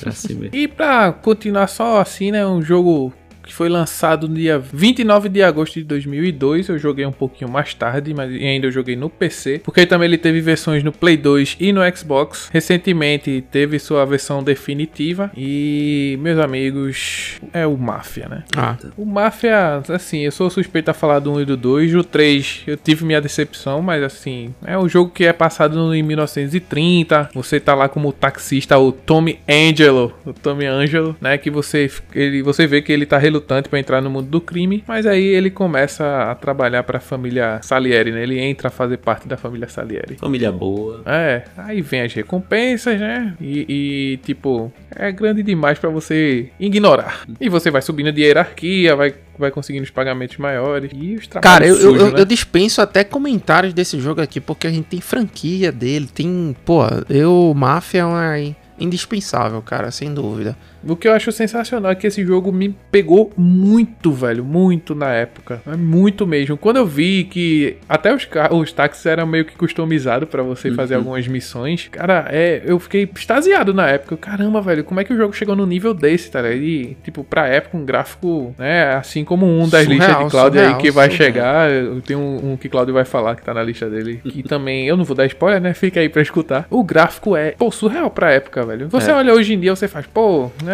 era assim mesmo. *laughs* E pra continuar só assim, né? Um jogo que foi lançado no dia 29 de agosto de 2002. Eu joguei um pouquinho mais tarde, mas ainda eu joguei no PC. Porque também ele teve versões no Play 2 e no Xbox. Recentemente teve sua versão definitiva. E, meus amigos, é o Mafia, né? Ah, O Mafia, assim, eu sou suspeito a falar do 1 e do 2. O 3 eu tive minha decepção, mas assim, é um jogo que é passado em 1930. Você tá lá como taxista, o Tommy Angelo. O Tommy Angelo, né? Que você, ele, você vê que ele tá relutante pra entrar no mundo do crime. Mas aí ele começa a trabalhar pra família Salieri, né? Ele entra a fazer parte da família Salieri. Família boa. É, aí vem as recompensas, né? E, e, tipo, é grande demais pra você ignorar. E você vai subindo de hierarquia, vai, vai conseguindo os pagamentos maiores. E os trabalhos cara, eu, eu, sujos, eu, né? eu dispenso até comentários desse jogo aqui, porque a gente tem franquia dele, tem, pô, eu, Mafia é uma indispensável, cara, sem dúvida. O que eu acho sensacional é que esse jogo me pegou muito, velho. Muito na época. É muito mesmo. Quando eu vi que até os, os táxis eram meio que customizados pra você fazer algumas missões, cara, é, eu fiquei extasiado na época. Caramba, velho, como é que o jogo chegou no nível desse, tá? ligado? E, tipo, pra época, um gráfico, né? Assim como um das Surreal, listas de Cláudio aí que vai surreal. chegar. Tenho um, um que Cláudio vai falar que tá na lista dele. Que também, eu não vou dar spoiler, né? Fica aí pra escutar. O gráfico é, pô, surreal pra época, velho. Você É. olha hoje em dia, você faz, pô, né?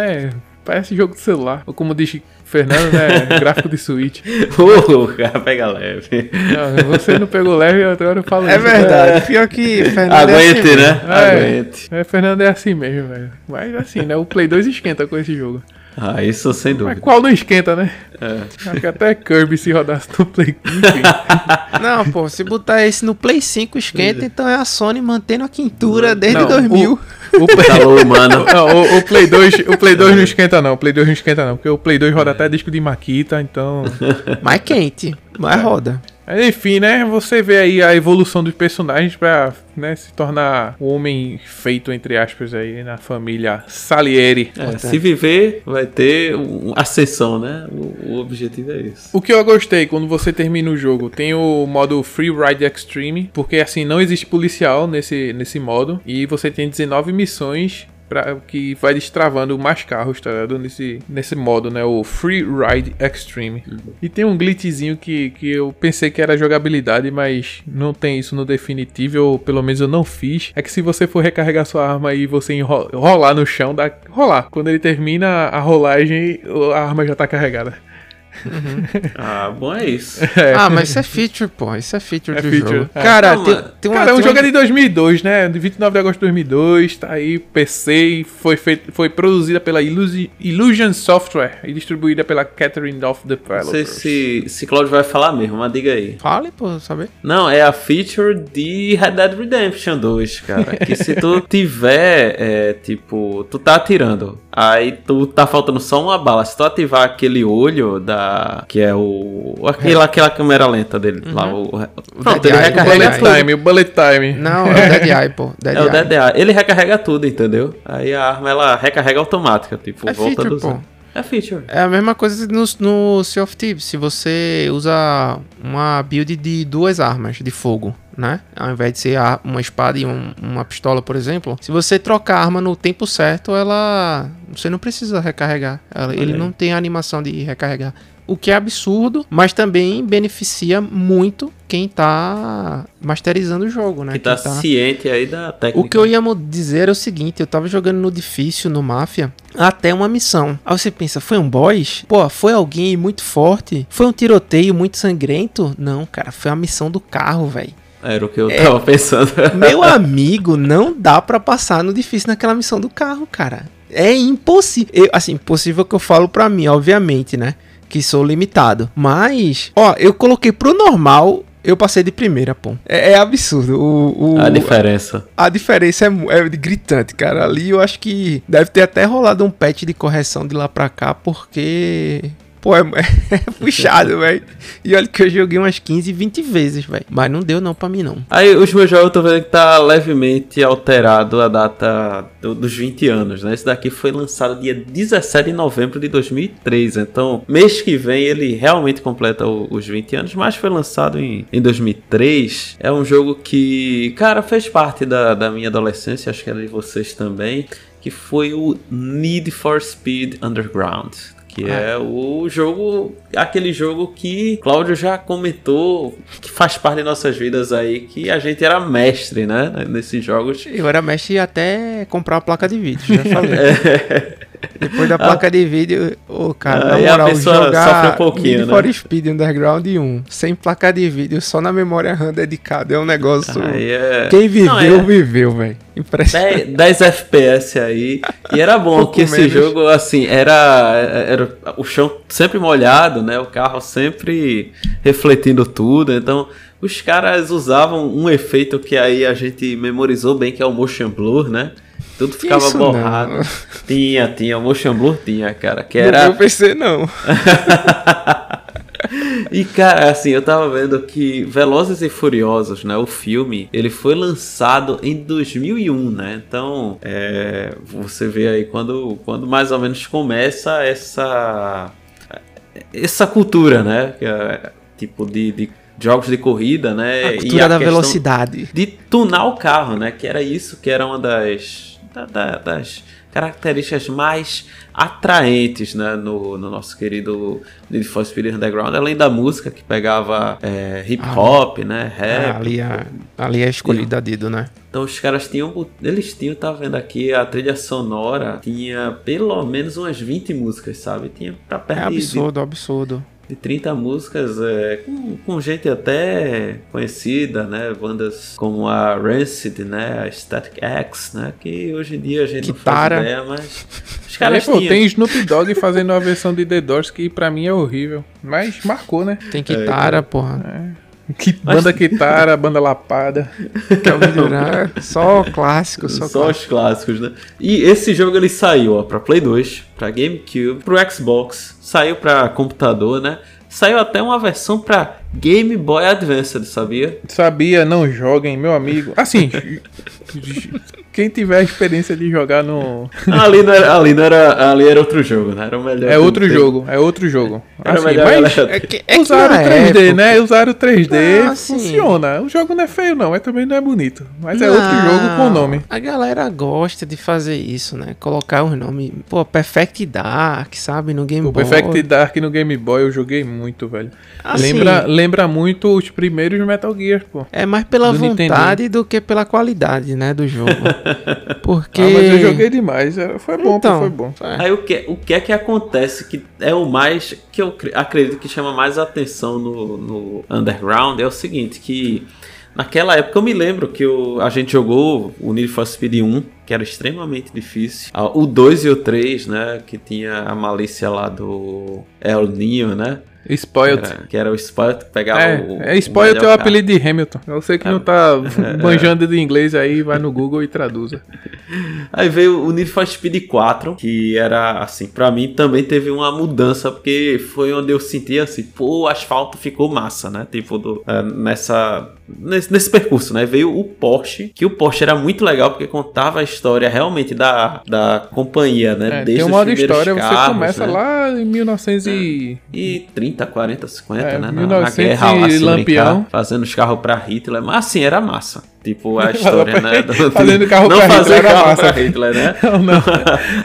Parece jogo de celular. Ou como diz Fernando, né? *laughs* gráfico de Switch. Ô, cara, pega leve. Não, você não pegou leve, agora eu falo É isso. verdade, pior que Fernando é Aguente, assim né? É. Aguente. É, Fernando é assim mesmo, velho. Mas assim, né? O Play 2 esquenta com esse jogo. Ah, isso sem Mas dúvida. qual não esquenta, né? É. Acho que até Kirby se rodasse no Play. *laughs* Enfim. Não, pô, se botar esse no Play 5 esquenta, então é a Sony mantendo a quintura desde Não, 2000. O Play... Calor *laughs* humano. Não, o, o Play 2, o Play 2 não esquenta não, o Play 2 não esquenta não, porque o Play 2 roda até disco de Maquita, então... *laughs* Mais quente, mais roda. Enfim, né, você vê aí a evolução dos personagens pra né, se tornar o homem feito, entre aspas, aí na família Salieri. É, se viver, vai ter um- ascensão, né? O, o objetivo é isso. O que eu gostei quando você termina o jogo, tem o modo Free Ride Extreme, porque assim não existe policial nesse, nesse modo e você tem 19 missões pra, que vai destravando mais carros, tá ligado? Nesse, nesse modo, né? O Free Ride Extreme. E tem um glitchzinho que, que eu pensei que era jogabilidade, mas não tem isso no definitivo, ou pelo menos eu não fiz. É que se você for recarregar sua arma e você enro- rolar no chão, dá rolar. Quando ele termina a rolagem, a arma já tá carregada. Ah, bom é isso. *laughs* Ah, mas isso é feature, pô. Isso é feature É do feature, jogo. é. Cara, Não, tem, tem uma. Cara, é um tem jogo uma- de 2002, né? De 29 de agosto de 2002, tá aí, PC, foi, feito, foi produzida pela Illusi- Illusion Software e distribuída pela Catherine Dolph Não sei Developers. se, se Claudio vai falar mesmo, mas diga aí. Fale, pô, saber. Não, é a feature de Red Dead Redemption 2, cara. Que se tu *laughs* tiver, é, tipo, tu tá atirando, aí tu tá faltando só uma bala. Se tu ativar aquele olho da. que é o. aquela, aquela câmera lenta dele lá, o. Pronto, Dead ele Eye, O recarrega bullet tudo. time, o bullet time. Não, é o Dead Eye, pô. *laughs* Dead É o Eye. DDA. Ele recarrega tudo, entendeu? Aí a arma ela recarrega automática, tipo, É volta feature, do pô. É feature. É a mesma coisa no, no Sea of Thieves. Se você usa uma build de duas armas de fogo, né? Ao invés de ser uma espada e um- uma pistola, por exemplo. Se você trocar a arma no tempo certo, ela. Você não precisa recarregar. Ela- ele não tem a animação de recarregar. O que é absurdo, mas também beneficia muito quem tá masterizando o jogo, né? Que tá, tá- ciente aí da técnica. o que eu ia dizer é o seguinte, eu tava jogando no difícil, no Máfia, até uma missão. Aí você pensa, foi um boss? Pô, foi alguém muito forte? Foi um tiroteio muito sangrento? Não, cara, foi a missão do carro, velho. Era o que eu É. tava pensando. *laughs* Meu amigo, não dá pra passar no difícil naquela missão do carro, cara. É impossível. Assim, impossível que eu falo pra mim, obviamente, né? Que sou limitado. Mas, ó, eu coloquei pro normal, eu passei de primeira, pô. É, é absurdo. O, o- a diferença. a diferença é, é gritante, cara. Ali eu acho que deve ter até rolado um patch de correção de lá pra cá, porque. Pô, é, *laughs* é puxado, velho. E olha que eu joguei umas 15, 20 vezes, velho. Mas não deu não pra mim, não. Aí os meus jogos eu tô vendo que tá levemente alterado a data do- dos 20 anos, né? Esse daqui foi lançado dia 17 de novembro de 2003, então mês que vem ele realmente completa o- os 20 anos, mas foi lançado em, em 2003. É um jogo que, cara, fez parte da, da minha adolescência, acho que era de vocês também, que foi o Need for Speed Underground. Que é o jogo, aquele jogo que Cláudio já comentou que faz parte de nossas vidas aí, que a gente era mestre, né? Nesses jogos. Eu era mestre até comprar a placa de vídeo, já falei. É. *laughs* Depois da placa de vídeo, ô cara, Aí na a moral, jogar um pouquinho, Need né? for Speed Underground 1, sem placa de vídeo, só na memória RAM dedicada, é um negócio... Aí é... Quem viveu, Não, é- viveu, velho. Impressionante. 10, 10 FPS aí. E era bom *laughs* Pouco que esse menos. jogo, assim, era, era o chão sempre molhado, né? O carro sempre refletindo tudo. Então, os caras usavam um efeito que aí a gente memorizou bem, que é o motion blur, né? Tudo ficava Isso borrado. não. Tinha, tinha. O motion blur tinha, cara. Que era. meu PC, não. *laughs* E cara, assim, eu tava vendo que Velozes e Furiosos, né, o filme, ele foi lançado em 2001, né? Então, é, você vê aí quando, quando mais ou menos começa essa essa cultura, né? É, tipo de, de jogos de corrida, né? A cultura da questão velocidade. De tunar o carro, né? Que era isso que era uma das da- da- das características mais atraentes né, no, no nosso querido Need for Speed Underground, além da música que pegava é, hip hop, né, É, rap. ali, é, ali é escolhida a dedo, né? Então os caras tinham, eles tinham, tá vendo aqui, a trilha sonora tinha pelo menos umas 20 músicas, sabe? Tinha pra É perto de- de absurdo, absurdo. De 30 músicas é, com, com gente até conhecida, né? Bandas como a Rancid, né? A Static X, né? Que hoje em dia a gente Kitara. não faz ideia, mas Os caras Aí, pô, tem Snoop Dogg fazendo uma versão de The Doors que pra mim é horrível. Mas marcou, né? Tem Kitara, porra. Que banda Kitara, banda Lapada. *laughs* Durant. Só clássico, só, Só clássico. os clássicos, né? E esse jogo ele saiu, ó, pra Play 2, pra GameCube, pro Xbox, saiu pra computador, né? Saiu até uma versão pra Game Boy Advance, sabia? Sabia, não joguem, meu amigo. Assim, *laughs* quem tiver a experiência de jogar no. ali, não era, ali não era, ali era outro jogo, né? Era o melhor. É outro jogo, é outro jogo. Era Assim, melhor mas É que, é usaram na 3D, época- né? Usaram 3D, Ah, sim. funciona. O jogo não é feio, não, mas também não é bonito. Mas é outro Não, jogo com nome. A galera gosta de fazer isso, né? Colocar os nomes. Pô, Perfect Dark, sabe? No Game O Boy. Perfect Dark no Game Boy eu joguei muito, velho. Assim, Lembra, lembra muito os primeiros Metal Gear, pô. É mais pela do vontade do que pela qualidade, né? Do jogo. *laughs* *laughs* Porque. Ah, mas eu joguei demais. Foi bom, pô, Então, foi bom. é. Aí o que, o que é que acontece que é o mais que eu cre- acredito que chama mais atenção no, no Underground é o seguinte, que naquela época eu me lembro que o- a gente jogou o Need for Speed 1, que era extremamente difícil. Ah, O 2 e o 3, né, que tinha a malícia lá do El Ninho, né? Spoiled. Era- que era o Spoiled que pegava É, o. é Spoiled é o apelido de Hamilton. Você que não tá *laughs* manjando de inglês aí, vai no Google e traduza. Aí veio o Need for Speed 4, que era assim, pra mim também teve uma mudança, porque foi onde eu senti assim, pô, o asfalto ficou massa, né? Tipo, do, eh, nessa. Nesse, nesse percurso, né? Veio o Porsche, que o Porsche era muito legal porque contava a história realmente da, da companhia, né? É, tem um modo os história, você carros, começa né? lá em 1900 e... E 30, 40, 50, É, né? Na, 1900 na guerra lá, Lampião. brincar, fazendo os carros pra Hitler. Mas assim, era massa. Tipo, a *laughs* história, né? *laughs* do- Fazendo carro Não pra fazer Hitler carro massa. pra Hitler, né? *laughs* Não, não.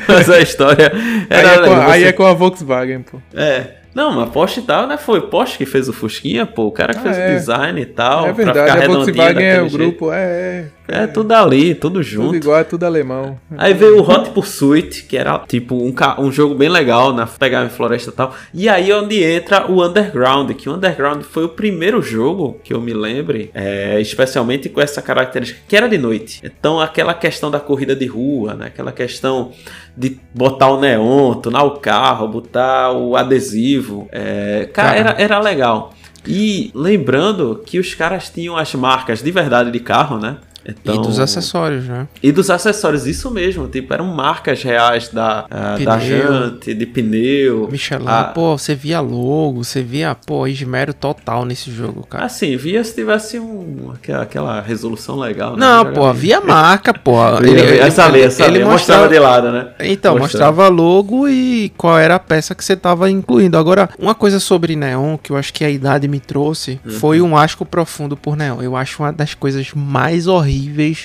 Mas a história Aí, era é com, legal, aí você- é com a Volkswagen, pô. É. Não, mas Porsche e tal, né? Foi o Porsche que fez o Fusquinha, pô. O cara que Ah, fez é. o design e tal. é pra verdade, ficar a Volkswagen é o jeito. grupo, é, é. É tudo ali, tudo junto. Tudo igual, é tudo alemão. Aí veio o Hot Pursuit, que era tipo um, um jogo bem legal, né? Pegar em floresta e tal. E aí é onde entra o Underground, que o Underground foi o primeiro jogo que eu me lembre, é, especialmente com essa característica, que era de noite. Então aquela questão da corrida de rua, né? Aquela questão de botar o neon, tunar o carro, botar o adesivo. É, cara, era, era legal. E lembrando que os caras tinham as marcas de verdade de carro, né? Então, E dos acessórios, né? e dos acessórios, isso mesmo, tipo, eram marcas reais da, ah, da jante, de pneu. Michelin, Ah, pô, você via logo, você via, pô, esmero total nesse jogo, cara. Assim, via se tivesse um, aquela, aquela resolução legal. né? Não, pô, via marca, pô. *laughs* Via- essa ali, essa ali, mostrava de lado, né? Então, Mostrava. mostrava logo e qual era a peça que você tava incluindo. Agora, uma coisa sobre neon que eu acho que a idade me trouxe Uhum. foi um asco profundo por neon. Eu acho uma das coisas mais horríveis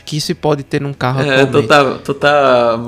que se pode ter num carro É, tu tá, tu tá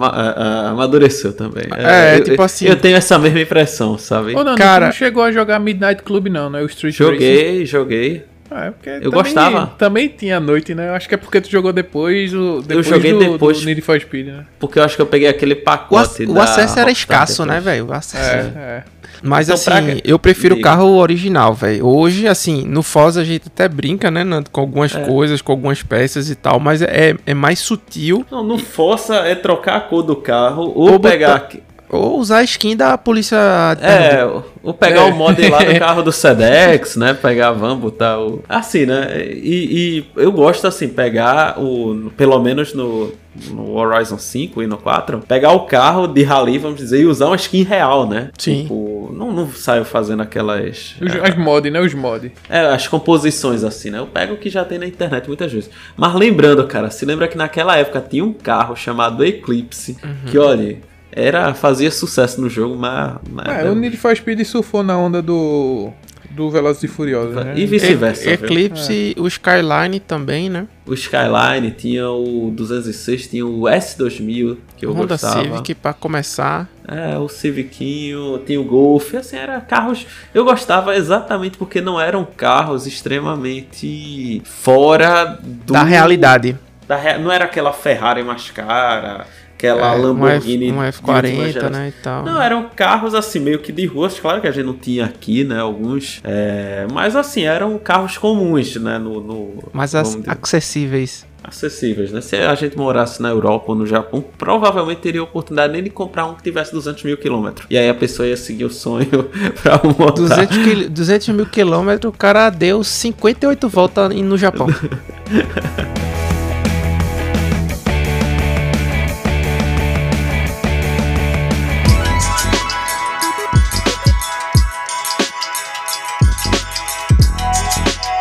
ah, ah, amadureceu também. É, eu- tipo eu- assim- Eu tenho essa mesma impressão, sabe? Ô, não, Cara- não chegou a jogar Midnight Club, não, né? O Street Racing. Joguei, joguei. Ah, é porque Eu também- gostava. Também tinha noite, né? Eu acho que é porque tu jogou depois, o, depois joguei do, depois. do Need for Speed, né? Porque eu acho que eu peguei aquele O, ac- pacote. o da acesso era escasso, depois. né, velho? O acesso. É, é. Mas Então, assim, pra- eu prefiro o carro original, velho. Hoje, assim, no Foz a gente até brinca, né, Nando, com algumas coisas, com algumas peças e tal, mas é, é mais sutil. Não, não força é trocar a cor do carro ou, Ou pegar. botar- Ou usar a skin da polícia. É, ou pegar É. o mod lá do *laughs* carro do Sedex, né? Pegar, vamos botar o. Assim, né? E, e eu gosto, assim, pegar o. Pelo menos no, no Horizon 5 e no 4, pegar o carro de rally, vamos dizer, e usar uma skin real, né? Sim. Tipo, não, não saio fazendo aquelas. Os, as mods, né? Os mods. É, as composições assim, né? Eu pego o que já tem na internet muitas vezes. Mas lembrando, cara, se lembra que naquela época tinha um carro chamado Eclipse, Uhum. que olha, era fazia sucesso no jogo, mas, mas É, o Need for Speed surfou na onda do. Do Velozes e Furiosos, né? e vice-versa. Eclipse, o Skyline também, né? O Skyline tinha o 206, tinha o S2000 que eu Honda gostava. Civic pra começar. É, o Civicinho, tinha o Golf, assim, era carros. Eu gostava exatamente porque não eram carros extremamente fora do Da realidade. da rea- não era aquela Ferrari mais cara, aquela É, um Lamborghini. F- um de última F40, geração. né? E tal. Não, eram carros assim, meio que de ruas, claro que a gente não tinha aqui, né? Alguns. é, mas assim, eram carros comuns, né? No, no- Mas as acessíveis. acessíveis, né? Se a gente morasse na Europa ou no Japão, provavelmente teria oportunidade nem de comprar um que tivesse 200 mil quilômetros. E aí a pessoa ia seguir o sonho *laughs* pra montar. 200, quil- 200 mil quilômetros, o cara deu 58 voltas no Japão. *laughs*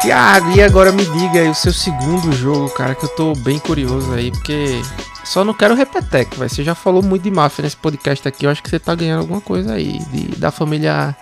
Tiago, e agora me diga aí o seu segundo jogo, cara, que eu tô bem curioso aí, porque só não quero repeteco, velho. Você já falou muito de máfia nesse podcast aqui, eu acho que você tá ganhando alguma coisa aí, de, da família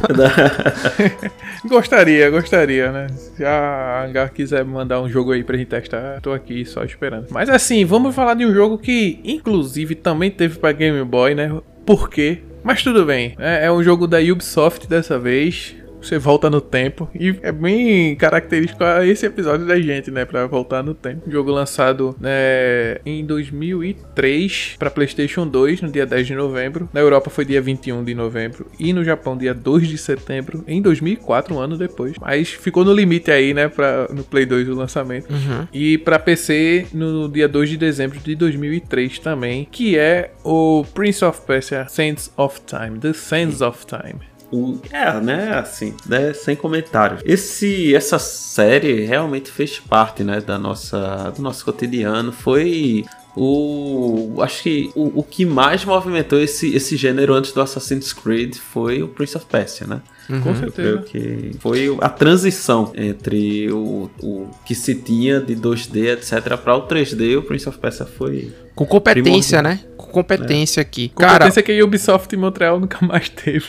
*laughs* Gostaria, gostaria, né? Se a Hangar quiser mandar um jogo aí pra gente testar, tô aqui só esperando. Mas assim, vamos falar de um jogo que, inclusive, também teve pra Game Boy, né? Por quê? Mas tudo bem. É, é um jogo da Ubisoft dessa vez. Você volta no tempo. E é bem característico a esse episódio da gente, né? Pra voltar no tempo. Jogo lançado né, em 2003 pra PlayStation 2, no dia 10 de novembro. Na Europa foi dia 21 de novembro. E no Japão, dia 2 de setembro. Em 2004, um ano depois. Mas ficou no limite aí, né? Pra, no Play 2 o lançamento. E pra PC, no dia 2 de dezembro de 2003 também. Que é o Prince of Persia Sands of Time. The Sands of Time. O- É, né, assim, né, sem comentários. Esse, essa série realmente fez parte, né, da nossa, do nosso cotidiano. Foi o, acho que o, o que mais movimentou esse, esse gênero antes do Assassin's Creed foi o Prince of Persia, né? Com Eu certeza. creio que foi a transição entre o, o que se tinha de 2D, etc, para o 3D. O Prince of Persia foi Com competência, né? Com competência aqui. Cara, Competência que a Ubisoft em Montreal nunca mais teve.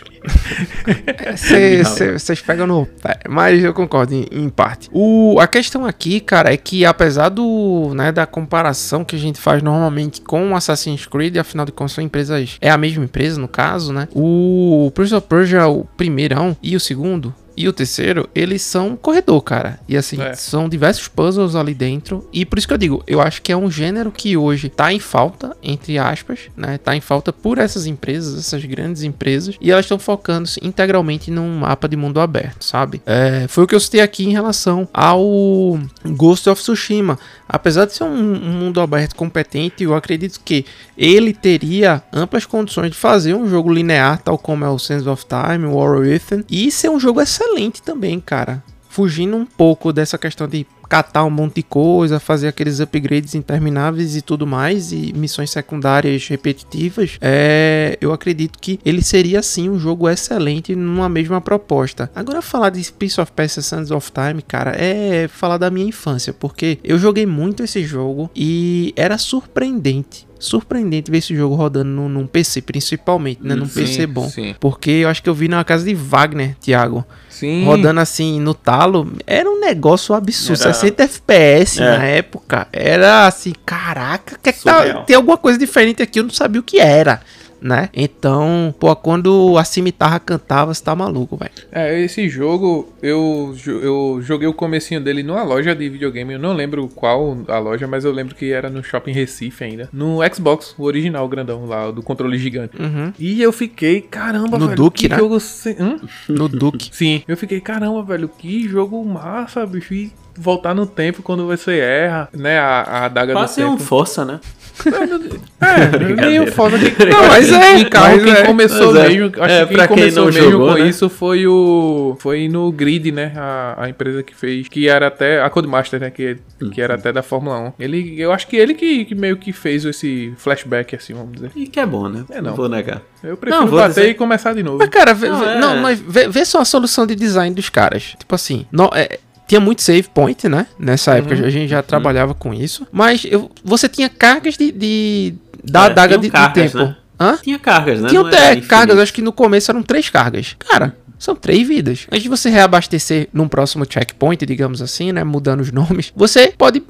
vocês *laughs* pegam no pé, mas eu concordo em, em parte. O, a questão aqui, cara, é que apesar do, né, da comparação que a gente faz normalmente com Assassin's Creed, afinal de contas são empresas, é a mesma empresa no caso, né? O Prince of Persia, o primeirão e o segundo, e o terceiro, eles são corredor, cara. E assim, É. são diversos puzzles ali dentro. E por isso que eu digo, eu acho que é um gênero que hoje tá em falta, entre aspas, né? Tá em falta por essas empresas, essas grandes empresas. E elas estão focando integralmente num mapa de mundo aberto, sabe? É, foi o que eu citei aqui em relação ao Ghost of Tsushima. Apesar de ser um, um mundo aberto competente, eu acredito que ele teria amplas condições de fazer um jogo linear, tal como é o Sands of Time, o War Within, e ser um jogo excelente também, cara. Fugindo um pouco dessa questão de catar um monte de coisa, fazer aqueles upgrades intermináveis e tudo mais, e missões secundárias repetitivas, é, eu acredito que ele seria sim um jogo excelente numa mesma proposta. Agora falar de Piece of Persia Sands of Time, cara, é falar da minha infância, porque eu joguei muito esse jogo e era surpreendente. Surpreendente ver esse jogo rodando num, num PC, principalmente, né? Num Sim, PC bom. sim. Porque eu acho que eu vi na casa de Wagner, Thiago Sim. rodando assim no talo, era um negócio absurdo. Era- 60 FPS É. na época. Era assim, caraca, que é que tá- tem alguma coisa diferente aqui, eu não sabia o que era. Né? Então, pô, quando a cimitarra cantava, você tá maluco, velho. É, esse jogo, eu, eu joguei o comecinho dele numa loja de videogame, eu não lembro qual a loja, mas eu lembro que era no Shopping Recife ainda. No Xbox, o original grandão lá, o do controle gigante. Uhum. E eu fiquei, caramba, No velho, Duke, que né? jogo... sem- Hum? No Duke. *laughs* Sim, eu fiquei, caramba, velho, que jogo massa, bicho. E voltar no tempo quando você erra, né, a, a adaga quase do um tempo. força, né? É, *laughs* meio foda que. *laughs* Não, mas é, E calma, mas quem é. começou Mas é. mesmo. Acho É, que quem quem começou não mesmo jogou, com né? isso foi o. Foi no Grid, né? A, a empresa que fez. Que era até. A Codemaster, né? Que, que era até da Fórmula 1. Ele, eu acho que ele que, que meio que fez esse flashback, assim, vamos dizer. E que é bom, né? É, não. não vou negar. Eu prefiro Não, vou bater dizer- e começar de novo. Mas, cara, vê, Não, vê- é. não, mas vê, vê só a solução de design dos caras. Tipo assim, no- é, tinha muito save point, né? Nessa época a gente já trabalhava com isso. Mas eu- você tinha cargas de. de da É, adaga de, de cargas, tempo. né? Hã? Tinha cargas, né? Era até cargas, acho que no começo eram três cargas. Cara, são três vidas. Antes de você reabastecer num próximo checkpoint, digamos assim, né? Mudando os *laughs* nomes, você pode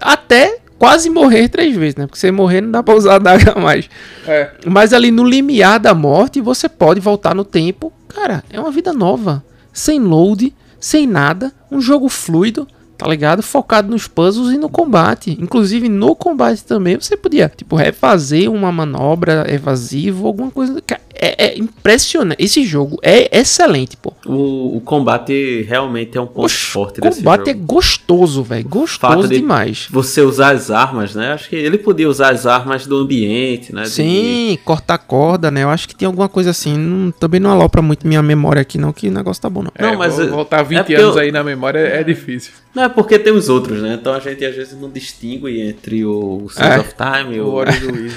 até quase morrer três vezes, né? Porque você morrer não dá pra usar a adaga *laughs* mais. É. Mas ali no limiar da morte, você pode voltar no tempo. Cara, é uma vida nova. Sem load, sem nada. Um jogo fluido, tá ligado? Focado nos puzzles e no combate. Inclusive no combate também você podia, tipo, refazer uma manobra evasiva, alguma coisa. Ca- é, é impressionante. Esse jogo é excelente, pô. O, o combate realmente é um ponto Oxe, forte o desse combate é jogo. gostoso, velho. Gostoso de demais. Você usar as armas, né? Acho que ele podia usar as armas do ambiente, né? de- Sim, cortar corda, né? Eu acho que tem alguma coisa assim. Não- também não alopra muito minha memória aqui, não, que o negócio tá bom, não. Não, É, mas vo- é- voltar 20 é anos eu- aí na memória é, difícil. Não, é porque tem os outros, né? Então a gente às vezes não distingue entre o Sons É. of Time e O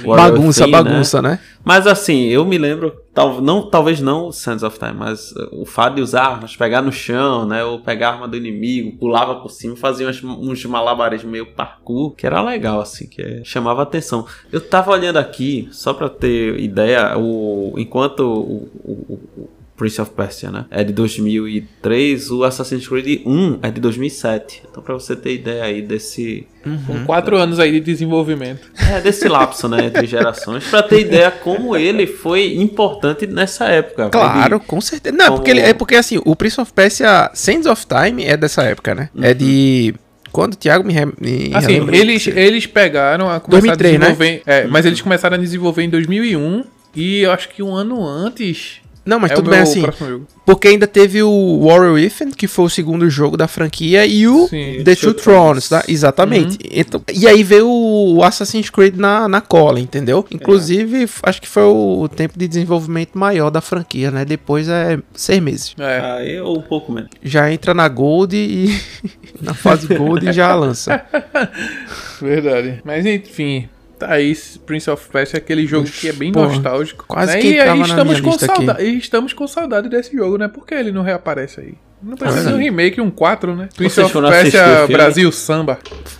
o bagunça, né? bagunça, né? Mas assim, eu me lembro, tal, não, talvez não o Sands of Time, mas uh, o fato de usar armas, pegar no chão, né? Ou pegar a arma do inimigo, pulava por cima, fazia uns, uns malabares meio parkour, que era legal, assim, que é- chamava atenção. Eu tava olhando aqui, só pra ter ideia, o, enquanto o, o- o Prince of Persia, né? É de 2003, o Assassin's Creed 1 é de 2007. Então pra você ter ideia aí desse... Com 4 anos aí de desenvolvimento. É, desse lapso, né, entre gerações, pra ter ideia como ele foi importante nessa época. Claro, Ele- com certeza. Não, é como- porque, ele- é porque assim, o Prince of Persia Sands of Time é dessa época, né? Uhum. É de. Quando o Thiago me, re... me Assim, relembra- eles, eles pegaram a começar 2003, a né? desenvolver. É, mas eles começaram a desenvolver em 2001. E eu acho que um ano antes. Não, mas é tudo bem assim. Porque ainda teve o Warrior Within, que foi o segundo jogo da franquia, e o Sim. The Two Thrones, tá? Exatamente. Uhum. Então, e aí veio o Assassin's Creed na, na cola, entendeu? Inclusive, f- acho que foi o tempo de desenvolvimento maior da franquia, né? Depois é seis meses. É. Aí, ou um pouco menos. Já entra na Gold e. *laughs* na fase Gold e já lança. *laughs* Verdade. Mas enfim, tá aí. Prince of Persia é aquele jogo que é bem Porra, nostálgico. quase né? que e na estamos minha com, lista aqui. saudade, e estamos com saudade desse jogo, né? Por que ele não reaparece aí? Não precisa de um remake, um 4, né? Prince Vocês of Persia? Brasil Samba.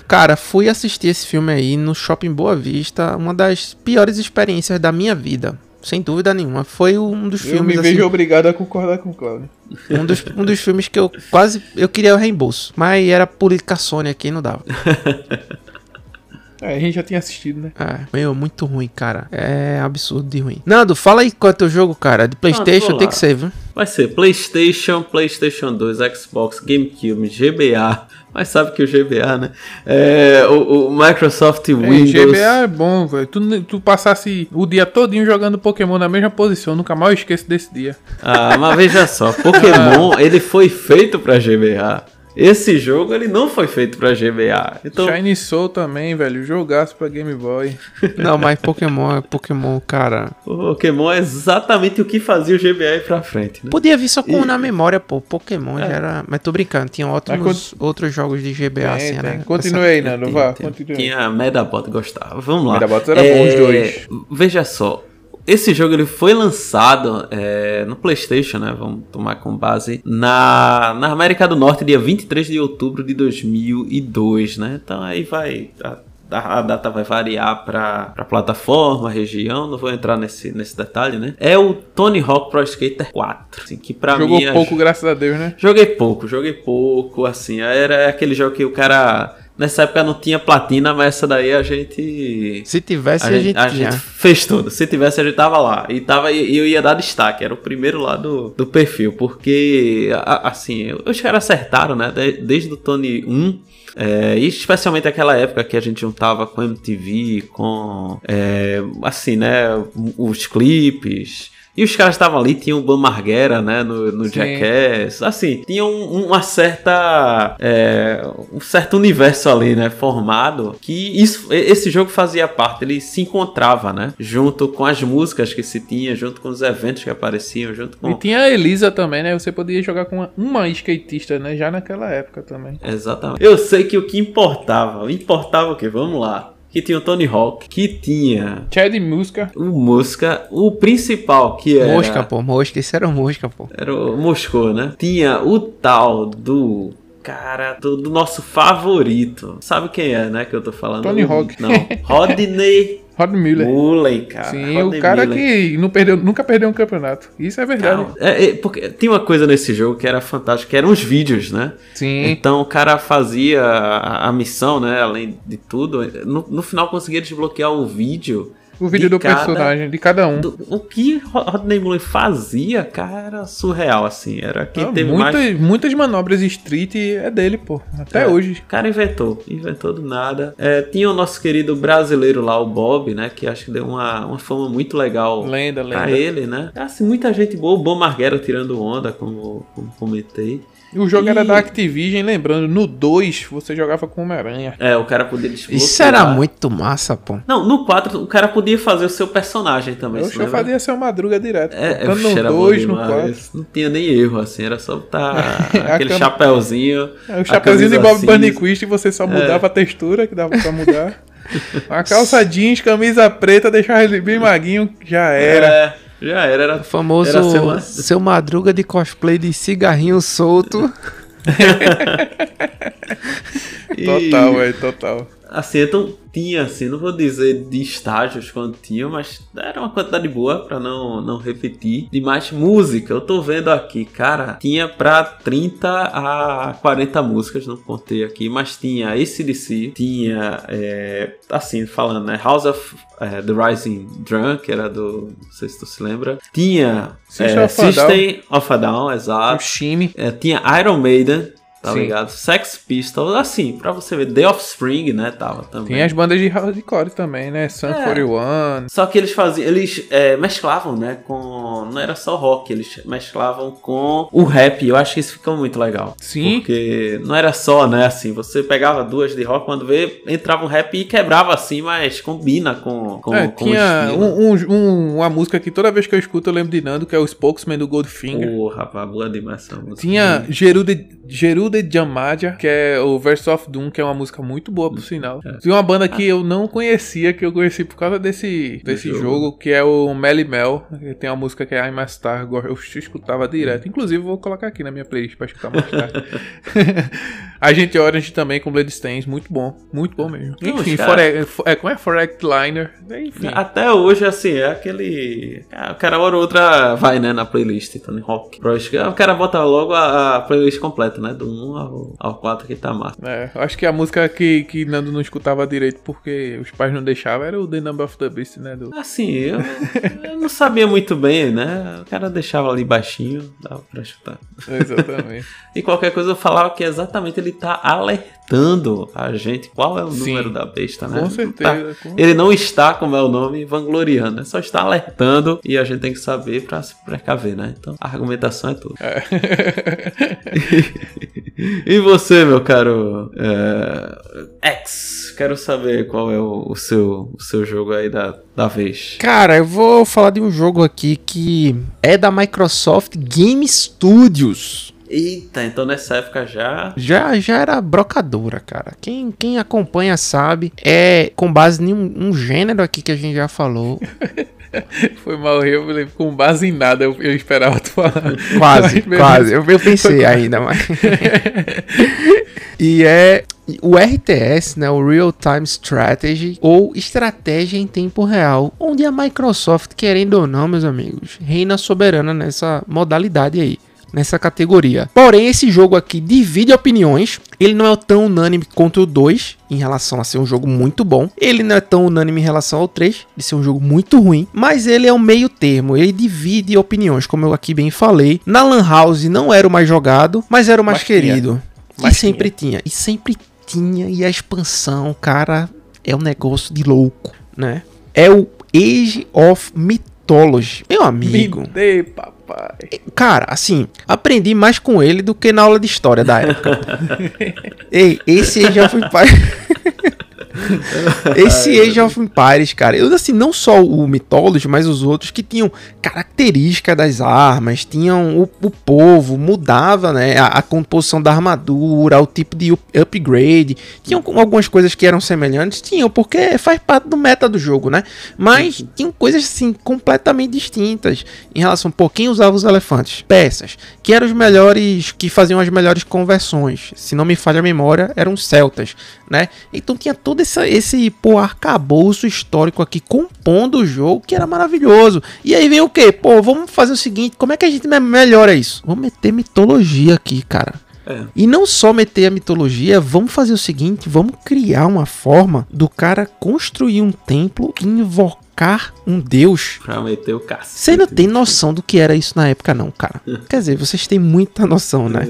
Cara, fui assistir esse filme aí no Shopping Boa Vista, uma das piores experiências da minha vida. Sem dúvida nenhuma. Foi um dos Eu me filmes, vejo assim, obrigado a concordar com o Claudio. um, dos, um dos filmes que eu quase. Eu queria o reembolso. Mas era política Sony aqui, não dava. *laughs* É, a gente já tinha assistido, né? É, meu, muito ruim, cara. É absurdo de ruim. Nando, fala aí qual é teu jogo, cara. De Playstation vou tem que ser, viu? Vai ser PlayStation, PlayStation 2, Xbox, GameCube, GBA. Mas sabe que o GBA, né? É, o, o Microsoft É, Windows. GBA é bom, velho. Tu, tu passasse o dia todinho jogando Pokémon na mesma posição, nunca mais eu esqueço desse dia. Ah, mas veja só, Pokémon, *laughs* ele foi feito pra GBA. Esse jogo, ele não foi feito pra GBA. Então, Shiny Soul também, velho. Jogaço pra Game Boy. *laughs* Não, mas Pokémon é Pokémon, cara. o Pokémon é exatamente o que fazia o GBA ir pra frente, né? Podia vir só com na memória, pô. Pokémon É. já era. Mas tô brincando, tinha ótimos outros jogos de GBA, Tem, assim, tem. né? Continue aí, Nando. Vá, continue. aí. Tinha Medabot, gostava. Vamos lá. Medabots era bom, os dois. Veja só. Esse jogo ele foi lançado é, no PlayStation, né? Vamos tomar com base na, na América do Norte, dia 23 de outubro de 2002, né? Então aí vai. A, a data vai variar para plataforma, região, não vou entrar nesse, nesse detalhe, né? É o Tony Hawk Pro Skater 4, assim, que Jogou mim... é- pouco, graças a Deus, né? Joguei pouco, joguei pouco, assim, era aquele jogo que o cara... Nessa época não tinha platina, mas essa daí a gente... Se tivesse, a, A, gente, gente, a gente fez tudo. Se tivesse, a gente tava lá. E tava, e eu ia dar destaque. Era o primeiro lá do, do perfil. Porque, assim, os caras acertaram, né? de- Desde o Tony 1. é, e especialmente aquela época que a gente juntava com MTV, com, é, assim, né? Os clipes. E os caras estavam ali, tinham o Bam Margera, né, no, no. Jackass. Assim, tinha um- uma certa. é, um certo universo ali, né, formado. Que isso, e- esse jogo fazia parte, ele se encontrava, né, junto com as músicas que se tinha, junto com os eventos que apareciam, junto E com. tinha a Elisa também, né? Você podia jogar com uma, uma skatista, né? Já naquela época também. Exatamente. Eu sei que o que importava, importava o que? Vamos lá. Que tinha o Tony Hawk, que tinha Chad Muska. o Mosca, o principal, que era. Mosca, pô. Mosca. Esse era o Mosca, pô. Era o Moscou, né? Tinha o tal do. Cara, do, do nosso favorito. Sabe quem é, né? Que eu tô falando? Tony Hawk. Não. Rodney *laughs* Rod Miller. Mullen, cara. Sim, Rodney o cara Mullen. que não perdeu, nunca perdeu um campeonato. Isso é verdade. É, é, porque tinha uma coisa nesse jogo que era fantástica, que eram os vídeos, né? Sim. Então o cara fazia a, a missão, né? Além de tudo, no, no final conseguia desbloquear o vídeo O vídeo de do cada- personagem, de cada um. do- o que Rodney Mullen fazia, cara, era surreal, assim. Era quem Ah, teve muitas, mais. muitas manobras street é dele, pô. Até É. hoje. O cara inventou, inventou do nada. É, tinha o nosso querido brasileiro lá, o Bob, né? Que acho que deu uma, uma fama muito legal Lenda, pra lenda. ele, né? Assim, muita gente boa. O Bom Marguera tirando onda, como, como comentei. O jogo era E- da Activision, lembrando, no 2 você jogava com Homem-Aranha. É, o cara podia desbloquear. Isso era muito massa, pô. Não, no 4 o cara podia fazer o seu personagem também. Eu lembra? fazia seu Madruga direto. É, oxe, no era bom 2, no demais. 4. Não tinha nem erro, assim, era só botar *laughs* aquele cam- chapéuzinho. É, a o chapeuzinho de Bob. Burnquist e você só mudava a textura que dava pra mudar. *laughs* Uma calça jeans, camisa preta, deixava ele bem maguinho, já era. É, já era, era O famoso Era seu, seu- madruga de cosplay de cigarrinho solto. *laughs* Total, velho, total. Assim, então tinha, assim, não vou dizer de estágios quanto tinha, mas era uma quantidade boa pra não, não repetir. De mais música, eu tô vendo aqui, cara, tinha pra 30 a 40 músicas, não contei aqui, mas tinha ACDC, tinha, é, assim, falando, né, House of é, the Rising Drunk, que era do, não sei se tu se lembra. Tinha System é, of a Down. System of a Down, O exato. Shime. É, tinha Iron Maiden, tá Sim. ligado? Sex Pistols, assim, pra você ver, The Offspring, né, tava também. Tem as bandas de hardcore também, né? Sun É. 41. Só que eles faziam, eles é, mesclavam, né, com, não era só rock, eles mesclavam com o rap, eu acho que isso ficou muito legal. Sim. Porque não era só, né, assim, você pegava duas de rock, quando vê, entrava um rap e quebrava assim, mas combina com, com, É, com tinha o estilo. um, um- um- uma música que toda vez que eu escuto eu lembro de Nando, que é o Spokesman do Goldfinger. Pô, rapaz, boa demais essa música. Tinha Gerude, Gerude Jamadia, que é o Verse of Doom, que é uma música muito boa, por sinal. É. Uma banda que eu não conhecia, que eu conheci por causa desse, desse jogo. jogo. que é o Melly Mel. que Tem uma música que é I'm a Star, eu escutava direto. Inclusive, vou colocar aqui na minha playlist pra escutar mais tarde. *laughs* Agente Orange também com Bloodstains, muito bom, muito bom mesmo. Não, Enfim, cara- Fore- é, como é Forex Liner? Enfim. Até hoje, assim, é aquele. Ah, O cara hora ou outra vai, né, na playlist Tony Hawk. Pro- O cara bota logo a, a playlist completa, né? Do 1 ao, ao 4 que tá massa. É, eu acho que a música que, que Nando não escutava direito porque os pais não deixavam era o The Number of the Beast, né? Do... Assim, eu, eu não sabia muito bem, né? O cara deixava ali baixinho, dava pra escutar. Exatamente. *laughs* E qualquer coisa eu falava que exatamente ele tá alertando a gente qual é o Sim. número da besta, né? Com Não certeza, tá- com- Ele não está, como é o nome, vangloriando, né? Só está alertando e a gente tem que saber pra se precaver, né? Então a argumentação é tudo. *laughs* e você, meu caro é, X? Quero saber qual é o, o seu, o seu jogo aí da, da vez. Cara, eu vou falar de um jogo aqui que é da Microsoft Game Studios. Eita, então nessa época já. Já, já era brocadora, cara. Quem, quem acompanha sabe. É com base em um, um gênero aqui que a gente já falou. *laughs* Foi mal eu me lembro com base em nada, eu, eu esperava tu falar. Quase, *laughs* Mas quase. Eu, eu pensei ainda, mas. *laughs* e é o RTS, né, o Real Time Strategy ou estratégia em tempo real, onde a Microsoft, querendo ou não, meus amigos, reina soberana nessa modalidade aí. Nessa categoria. Porém, esse jogo aqui divide opiniões. Ele não é tão unânime quanto o 2, em relação a ser um jogo muito bom. Ele não é tão unânime em relação ao 3, de ser um jogo muito ruim. Mas ele é um meio termo. Ele divide opiniões, como eu aqui bem falei. Na Lan House não era o mais jogado, mas era o mais Mas tinha. querido. Mas e sempre tinha. E sempre tinha. E a expansão, cara, é um negócio de louco, né? É o Age of Mythology. Meu amigo. Me dê, papai. Cara, assim, aprendi mais com ele do que na aula de história da época. *laughs* Ei, esse Age of Empires. *laughs* esse Age of Empires, cara, eu assim, não só o Mythology, mas os outros que tinham característica das armas, tinham o, o povo, mudava, né, a, a composição da armadura, o tipo de up- upgrade, tinham algumas coisas que eram semelhantes, tinham, porque faz parte do meta do jogo, né, mas tinham coisas, assim, completamente distintas em relação, pô, quem usava os elefantes? Peças, que eram os melhores, que faziam as melhores conversões, se não me falha a memória, eram celtas, né, então tinha todo esse, esse pô, arcabouço histórico aqui compondo o jogo, que era maravilhoso, e aí vem o que? Pô, vamos fazer o seguinte, como é que a gente me- melhora isso? Vamos meter mitologia aqui, cara. É. E não só meter a mitologia, vamos fazer o seguinte, vamos criar uma forma do cara construir um templo e invocar invocar um deus. Pra meter o cacete. Você não tem noção do que era isso na época, não, cara. *laughs* Quer dizer, vocês têm muita noção, né?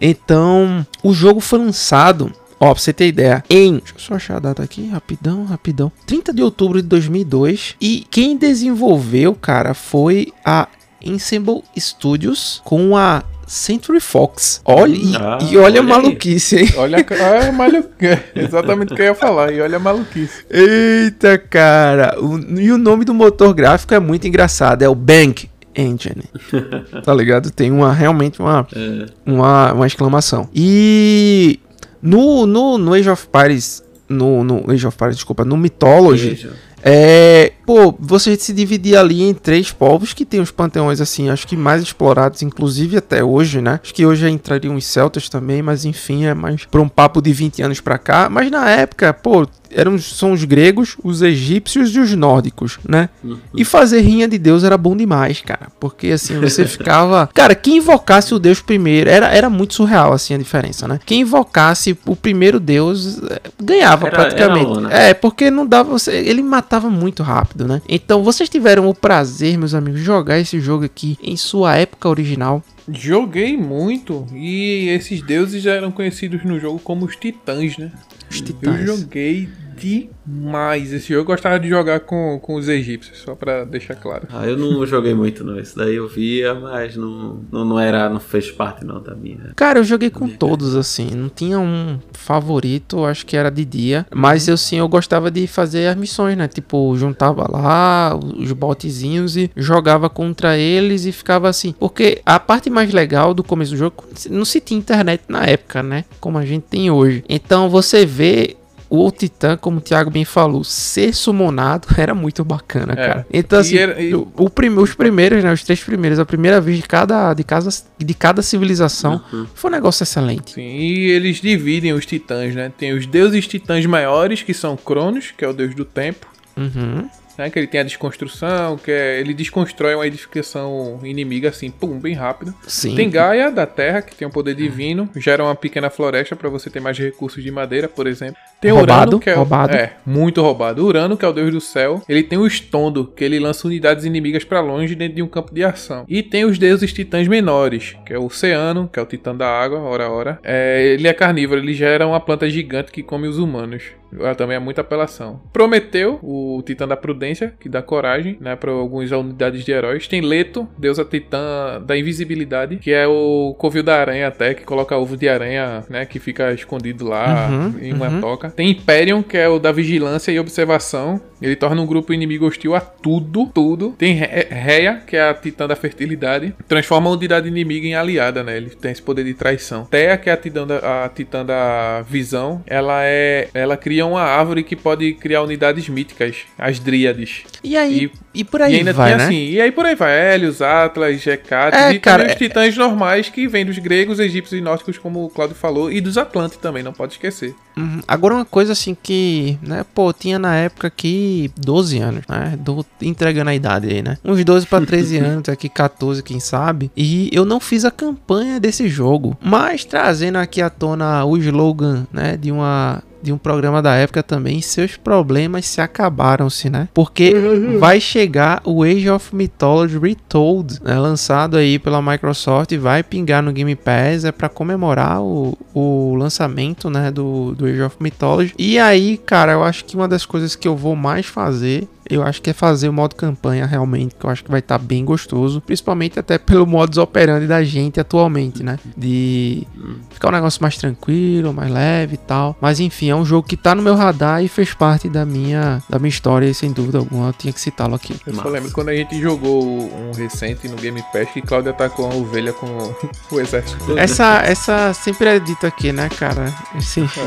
Então, o jogo foi lançado. Ó, pra você ter ideia, em. Deixa eu só achar a data aqui, rapidão, rapidão. 30 de outubro de 2002. E quem desenvolveu, cara, foi a Ensemble Studios com a Century Fox. Olha, e, Ah, e olha a olha aí. maluquice, hein? Olha, a- olha a *laughs* maluquice. Exatamente o que eu ia falar. E olha a maluquice. Eita, cara. O- e o nome do motor gráfico é muito engraçado. É o Bank Engine. *laughs* tá ligado? Tem uma realmente uma, É. uma, uma exclamação. E no, no, no Age of Paris. No, no Age of Paris, desculpa, no Mythology. É, pô, você se dividir ali em três povos que tem os panteões assim, acho que mais explorados, inclusive até hoje, né? Acho que hoje entrariam os celtas também, mas enfim, é mais pra um papo de 20 anos pra cá. Mas na época, pô, eram, são os gregos, os egípcios e os nórdicos, né? E fazer rinha de Deus era bom demais, cara. Porque assim, você *laughs* ficava. Cara, quem invocasse o Deus primeiro, era, era muito surreal assim a diferença, né? Quem invocasse o primeiro Deus eh, ganhava Era- praticamente. era lona. É, porque não dava você. Ele matava muito rápido, né? Então vocês tiveram o prazer, meus amigos, de jogar esse jogo aqui em sua época original. Joguei muito. E esses deuses já eram conhecidos no jogo como os titãs, né? Os Eu titãs. joguei demais. Esse jogo eu gostava de jogar com, com os egípcios, só pra deixar claro. Ah, eu não joguei muito não. Esse daí eu via, mas não, não, não era, não fez parte não da minha. Cara, eu joguei com todos, assim. Não tinha um favorito, acho que era de dia. Mas eu sim, eu gostava de fazer as missões, né? Tipo, juntava lá os botezinhos e jogava contra eles e ficava assim. Porque a parte mais legal do começo do jogo, não se tinha internet na época, né? Como a gente tem hoje. Então você vê. O Titã, como o Thiago bem falou, ser summonado *laughs* era muito bacana, É. cara. Então, E assim, era- e- o, o os primeiros, né? Os três primeiros, a primeira vez de cada, de cada, de cada civilização, foi um negócio excelente. Sim, e eles dividem os titãs, né? Tem os deuses titãs maiores, que são Cronos, que é o deus do tempo. Uhum. Né, que ele tem a desconstrução, que é, ele desconstrói uma edificação inimiga assim, pum, bem rápido. Sim. Tem Gaia da Terra, que tem um poder divino, gera uma pequena floresta pra você ter mais recursos de madeira, por exemplo. Tem Roubado, Urano, que é, roubado. é muito roubado. Urano, que é o deus do céu, ele tem o Estondo, que ele lança unidades inimigas pra longe dentro de um campo de ação. E tem os deuses titãs menores, que é o Oceano, que é o titã da água, ora ora. É, ele é carnívoro, ele gera uma planta gigante que come os humanos. Ah, Também é muita apelação. Prometeu, o titã da prudência, que dá coragem, né, para algumas unidades de heróis. Tem Leto, deusa titã da invisibilidade, que é o covil da aranha até, que coloca ovo de aranha, né, que fica escondido lá Uhum, em uma uhum. toca. Tem Hyperion, que é o da vigilância e observação. Ele torna um grupo inimigo hostil a tudo, tudo. Tem Re- Reia, que é a titã da fertilidade. Transforma a unidade inimiga em aliada, né? Ele tem esse poder de traição. Thea, que é a titã da, a titã da visão. Ela é. Ela cria uma árvore que pode criar unidades míticas, as dríades. E aí, e, E- por aí e ainda vai, tem né? assim, e aí por aí vai, Hélios, Atlas, Hecates, É, e cara, também é- os titãs normais que vêm dos gregos, egípcios e nórdicos, como o Claudio falou, e dos Atlantes também, não pode esquecer. Uhum. Agora uma coisa assim que, né, pô, tinha na época aqui 12 anos, né? Do, entregando a idade aí, né? Uns 12 pra 13 *laughs* anos, aqui 14, quem sabe. E eu não fiz a campanha desse jogo, mas trazendo aqui à tona o slogan, né, de uma de um programa da época também, seus problemas se acabaram-se, né? Porque vai chegar o Age of Mythology Retold, né? lançado aí pela Microsoft e vai pingar no Game Pass, é para comemorar o, o lançamento, né, do, do Age of Mythology. E aí, cara, eu acho que uma das coisas que eu vou mais fazer eu acho que é fazer o modo campanha realmente, que eu acho que vai estar bem gostoso, principalmente até pelo modus operandi da gente atualmente, né? De ficar um negócio mais tranquilo, mais leve e tal. Mas enfim, é um jogo que tá no meu radar e fez parte da minha da minha história, e sem dúvida alguma, eu tinha que citá-lo aqui. Eu só Massa. lembro quando a gente jogou um recente no Game Pass que Claudio atacou uma ovelha com *laughs* o exército todo. Essa essa sempre é dita aqui, né, cara? Esse, Isso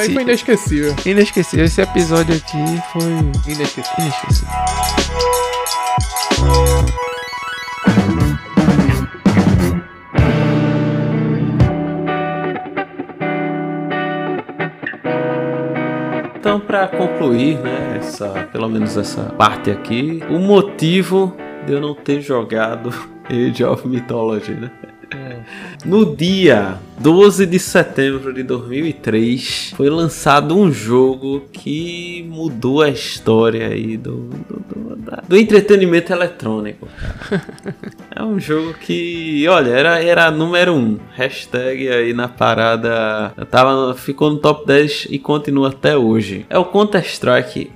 aí esse foi inesquecível. inesquecível, esse episódio aqui foi Inesquecível. Inesquecível. Então, pra concluir, né, essa, pelo menos essa parte aqui, o motivo de eu não ter jogado *laughs* Age of Mythology, né? No dia 12 de setembro de 2003 foi lançado um jogo que mudou a história aí do, do, do, do entretenimento eletrônico. *laughs* É um jogo que, olha, era, era número 1. Um. Hashtag aí na parada. Tava, ficou no top 10 e continua até hoje. É o Counter-Strike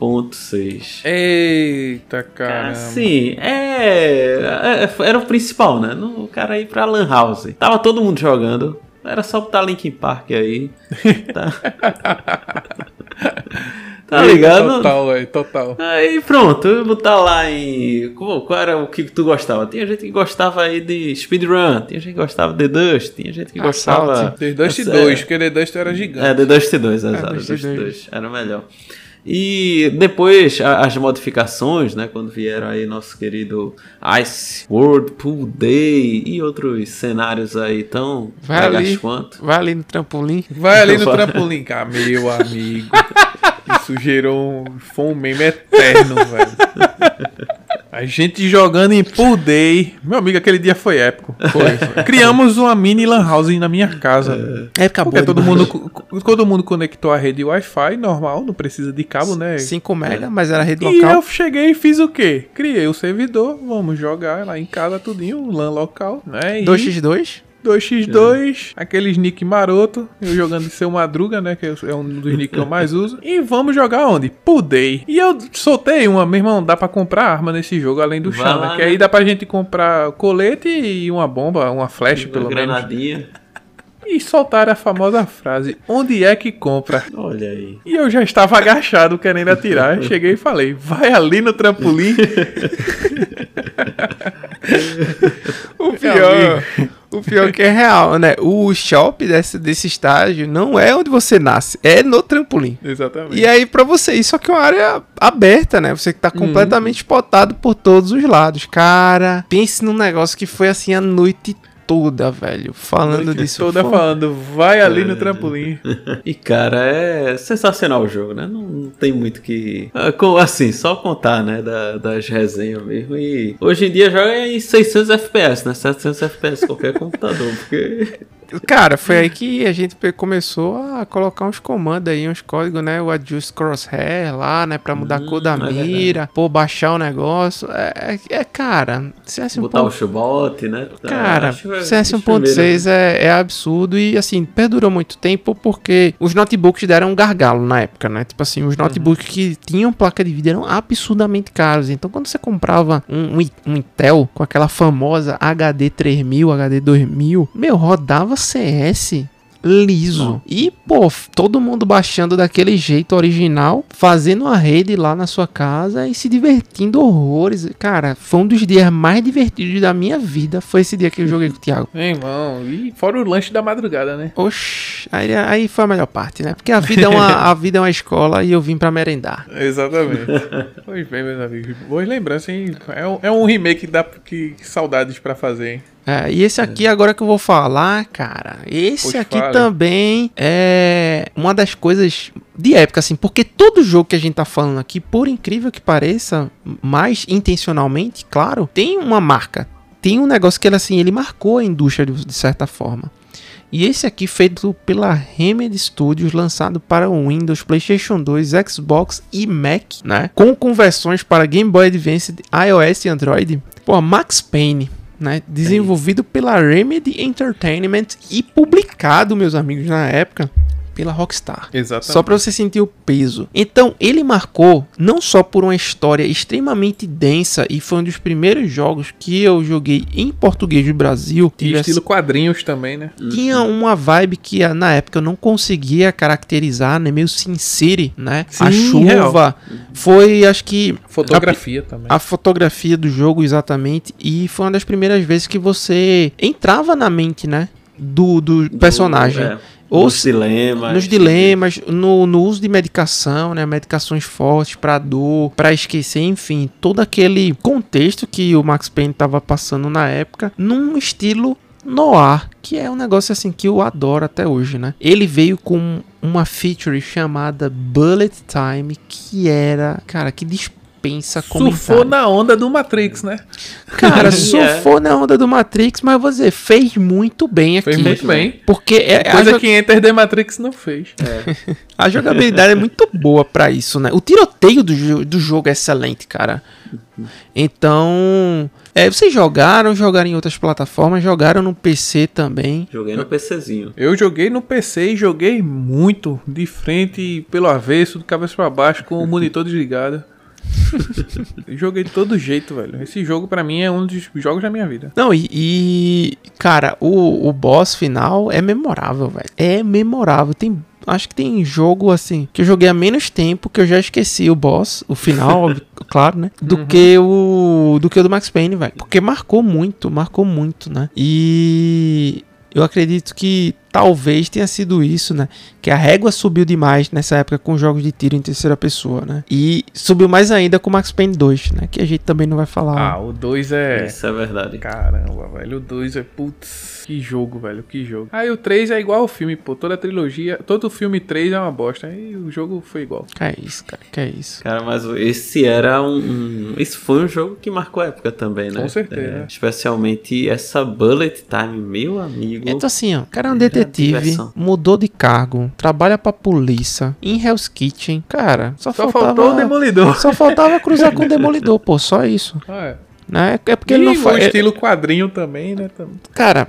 1.6. Eita, Cara, cara. Sim, é, é- Era o principal, né? O cara ir pra Lan House. Tava todo mundo jogando. Era só botar Linkin Park aí. *laughs* Tá, *laughs* tá ligado? Total, velho, total. Aí pronto, botar lá em. Qual, qual era o que tu gostava? Tinha gente que gostava aí de speedrun, tinha gente que gostava de The Dust, tinha gente que gostava. Assault. The Dust É, 2, porque The Dust era É, gigante. The Dust 2, exato. Dust The Dust 2. 2 era o melhor. E depois a- as modificações, né? Quando vieram aí nosso querido Ice World Pool Day e outros cenários aí tão Vai ali. quanto. Vai ali no trampolim. Vai ali no *laughs* trampolim, cara, meu amigo. Isso gerou um, foi um meme eterno, velho. A gente jogando em Pool Day. Meu amigo, aquele dia foi épico. Foi. *laughs* Criamos uma mini lan house na minha casa. É, acabou. Porque todo mundo, todo mundo conectou a rede Wi-Fi, normal, não precisa de cabo, né? 5 mega, mas era rede E local. eu cheguei e fiz o quê? Criei o servidor, vamos jogar lá em casa tudinho, LAN local, né? E 2x2. 2x2, aqueles nick maroto, eu jogando de seu Madruga, né? Que é um dos nick que eu mais uso. E vamos jogar onde? Pudei. E eu soltei uma, meu irmão, dá pra comprar arma nesse jogo, além do Vai chão, lá, né? Que né? aí dá pra gente comprar colete e uma bomba, uma flash, pelo menos. granadinha. E soltaram a famosa frase, onde é que compra? Olha aí. E eu já estava agachado querendo atirar. Cheguei e falei: vai ali no trampolim. *laughs* O pior, o pior que é real, né? O shop desse, desse estágio não é onde você nasce, é no trampolim. Exatamente. E aí, pra você, isso aqui é uma área aberta, né? Você que tá completamente spotado por todos os lados. Cara, pense num negócio que foi assim a noite toda, velho. Falando Noite disso. toda falando, vai ali no trampolim. *laughs* E cara, é sensacional o jogo, né? Não, não tem muito que. ah, Assim, só contar, né? Da- das resenhas mesmo. E hoje em dia joga em 600 FPS, né? 700 FPS qualquer computador, porque. Cara, foi aí que a gente começou a colocar uns comandos aí, uns códigos, né? O adjust crosshair lá, né? Pra mudar a cor da é mira, pô, baixar o negócio. É, é, é, cara, CS Botar o 1.6 chubot, né? Cara, que é CS os primeiros, 1.6 é, é absurdo e assim, perdurou muito tempo porque os notebooks deram um gargalo na época, né? Tipo assim, os notebooks que tinham placa de vídeo eram absurdamente caros. Então, quando você comprava um, um um Intel com aquela famosa HD 3000, HD 2000, meu, rodava CS liso. Não. E, pô, todo mundo baixando daquele jeito original, fazendo uma rede lá na sua casa e se divertindo horrores. Cara, foi um dos dias mais divertidos da minha vida. Foi esse dia que eu joguei com o Thiago. Meu irmão, e fora o lanche da madrugada, né? Oxi, aí, aí foi a melhor parte, né? Porque a vida é uma, *laughs* a vida é uma escola e eu vim pra merendar. Exatamente. pois bem, meus amigos. Boas lembranças, hein? É um, é um remake que dá que, que saudades pra fazer, hein? É, e esse aqui, agora que eu vou falar, cara, esse Pois aqui também é uma das coisas de época, assim, porque todo jogo que a gente tá falando aqui, por incrível que pareça, mais intencionalmente, claro, tem uma marca. Tem um negócio que ele, assim, ele marcou a indústria de, de certa forma. E esse aqui feito pela Remedy Studios, lançado para o Windows, PlayStation 2, Xbox e Mac, né? Com conversões para Game Boy Advance, iOS e Android. Pô, Max Payne, né? Desenvolvido pela Remedy Entertainment e publicado, meus amigos, na época pela Rockstar. Exatamente. Só pra você sentir o peso. Então, ele marcou não só por uma história extremamente densa e foi um dos primeiros jogos que eu joguei em português do Brasil. E Tivesse- estilo quadrinhos também, né? tinha uma vibe que ah, na época eu não conseguia caracterizar, né? Meio Sin City, né? a Sim, chuva foi, acho que Fotografia também. a fotografia do jogo exatamente e foi uma das primeiras vezes que você entrava na mente, né? Do, do personagem. É, Ou nos se- dilemas. Nos dilemas, no, no uso de medicação, né? Medicações fortes pra dor, pra esquecer, enfim, todo aquele contexto que o Max Payne tava passando na época, num estilo noir, que é um negócio assim que eu adoro até hoje, né? Ele veio com uma feature chamada Bullet Time, que era, cara, que dispensa comentários. Surfou na onda do Matrix, né? Cara, *laughs* surfou na onda do Matrix, mas dizer, fez muito bem aqui. Fez muito bem. Porque é, Coisa jo- que Enter the Matrix não fez. *laughs* a jogabilidade é muito boa pra isso, né? O tiroteio do, do jogo é excelente, cara. Então, é, vocês jogaram, jogaram em outras plataformas, jogaram no PC também. Joguei no PCzinho. Eu joguei no PC e joguei muito, de frente e pelo avesso, de cabeça pra baixo, com o monitor desligado. *laughs* joguei de todo jeito, velho. Esse jogo pra mim é um dos jogos da minha vida. Não, e, e, cara, o, o boss final é memorável, velho. É memorável. Tem, acho que tem jogo assim que eu joguei há menos tempo que eu já esqueci o boss, o final, *laughs* claro, né? Do que o do que o do Max Payne, velho. Porque marcou muito, marcou muito, né? E eu acredito que talvez tenha sido isso, né? Que a régua subiu demais nessa época com jogos de tiro em terceira pessoa, né? E subiu mais ainda com o Max Payne 2, né? Que a gente também não vai falar. Ah, o 2 é. Isso é verdade. Caramba, velho. O 2 é. Putz, que jogo, velho. Que jogo. Aí o 3 é igual ao filme, pô. Toda a trilogia. Todo filme 3 é uma bosta. Aí o jogo foi igual. Que é isso, cara, que é isso. Cara, mas esse era um, um- Esse foi um jogo que marcou a época também, né? Com certeza. É, especialmente essa Bullet Time, meu amigo. Então assim, ó, o cara é um detetive, mudou de cargo, trabalha pra polícia, em Hell's Kitchen. Cara, só, Só faltava... faltou o Demolidor. Só faltava cruzar com o *laughs* Demolidor, pô, só isso. Ah, é. Né? É porque e ele não faz... estilo quadrinho também, né? Cara,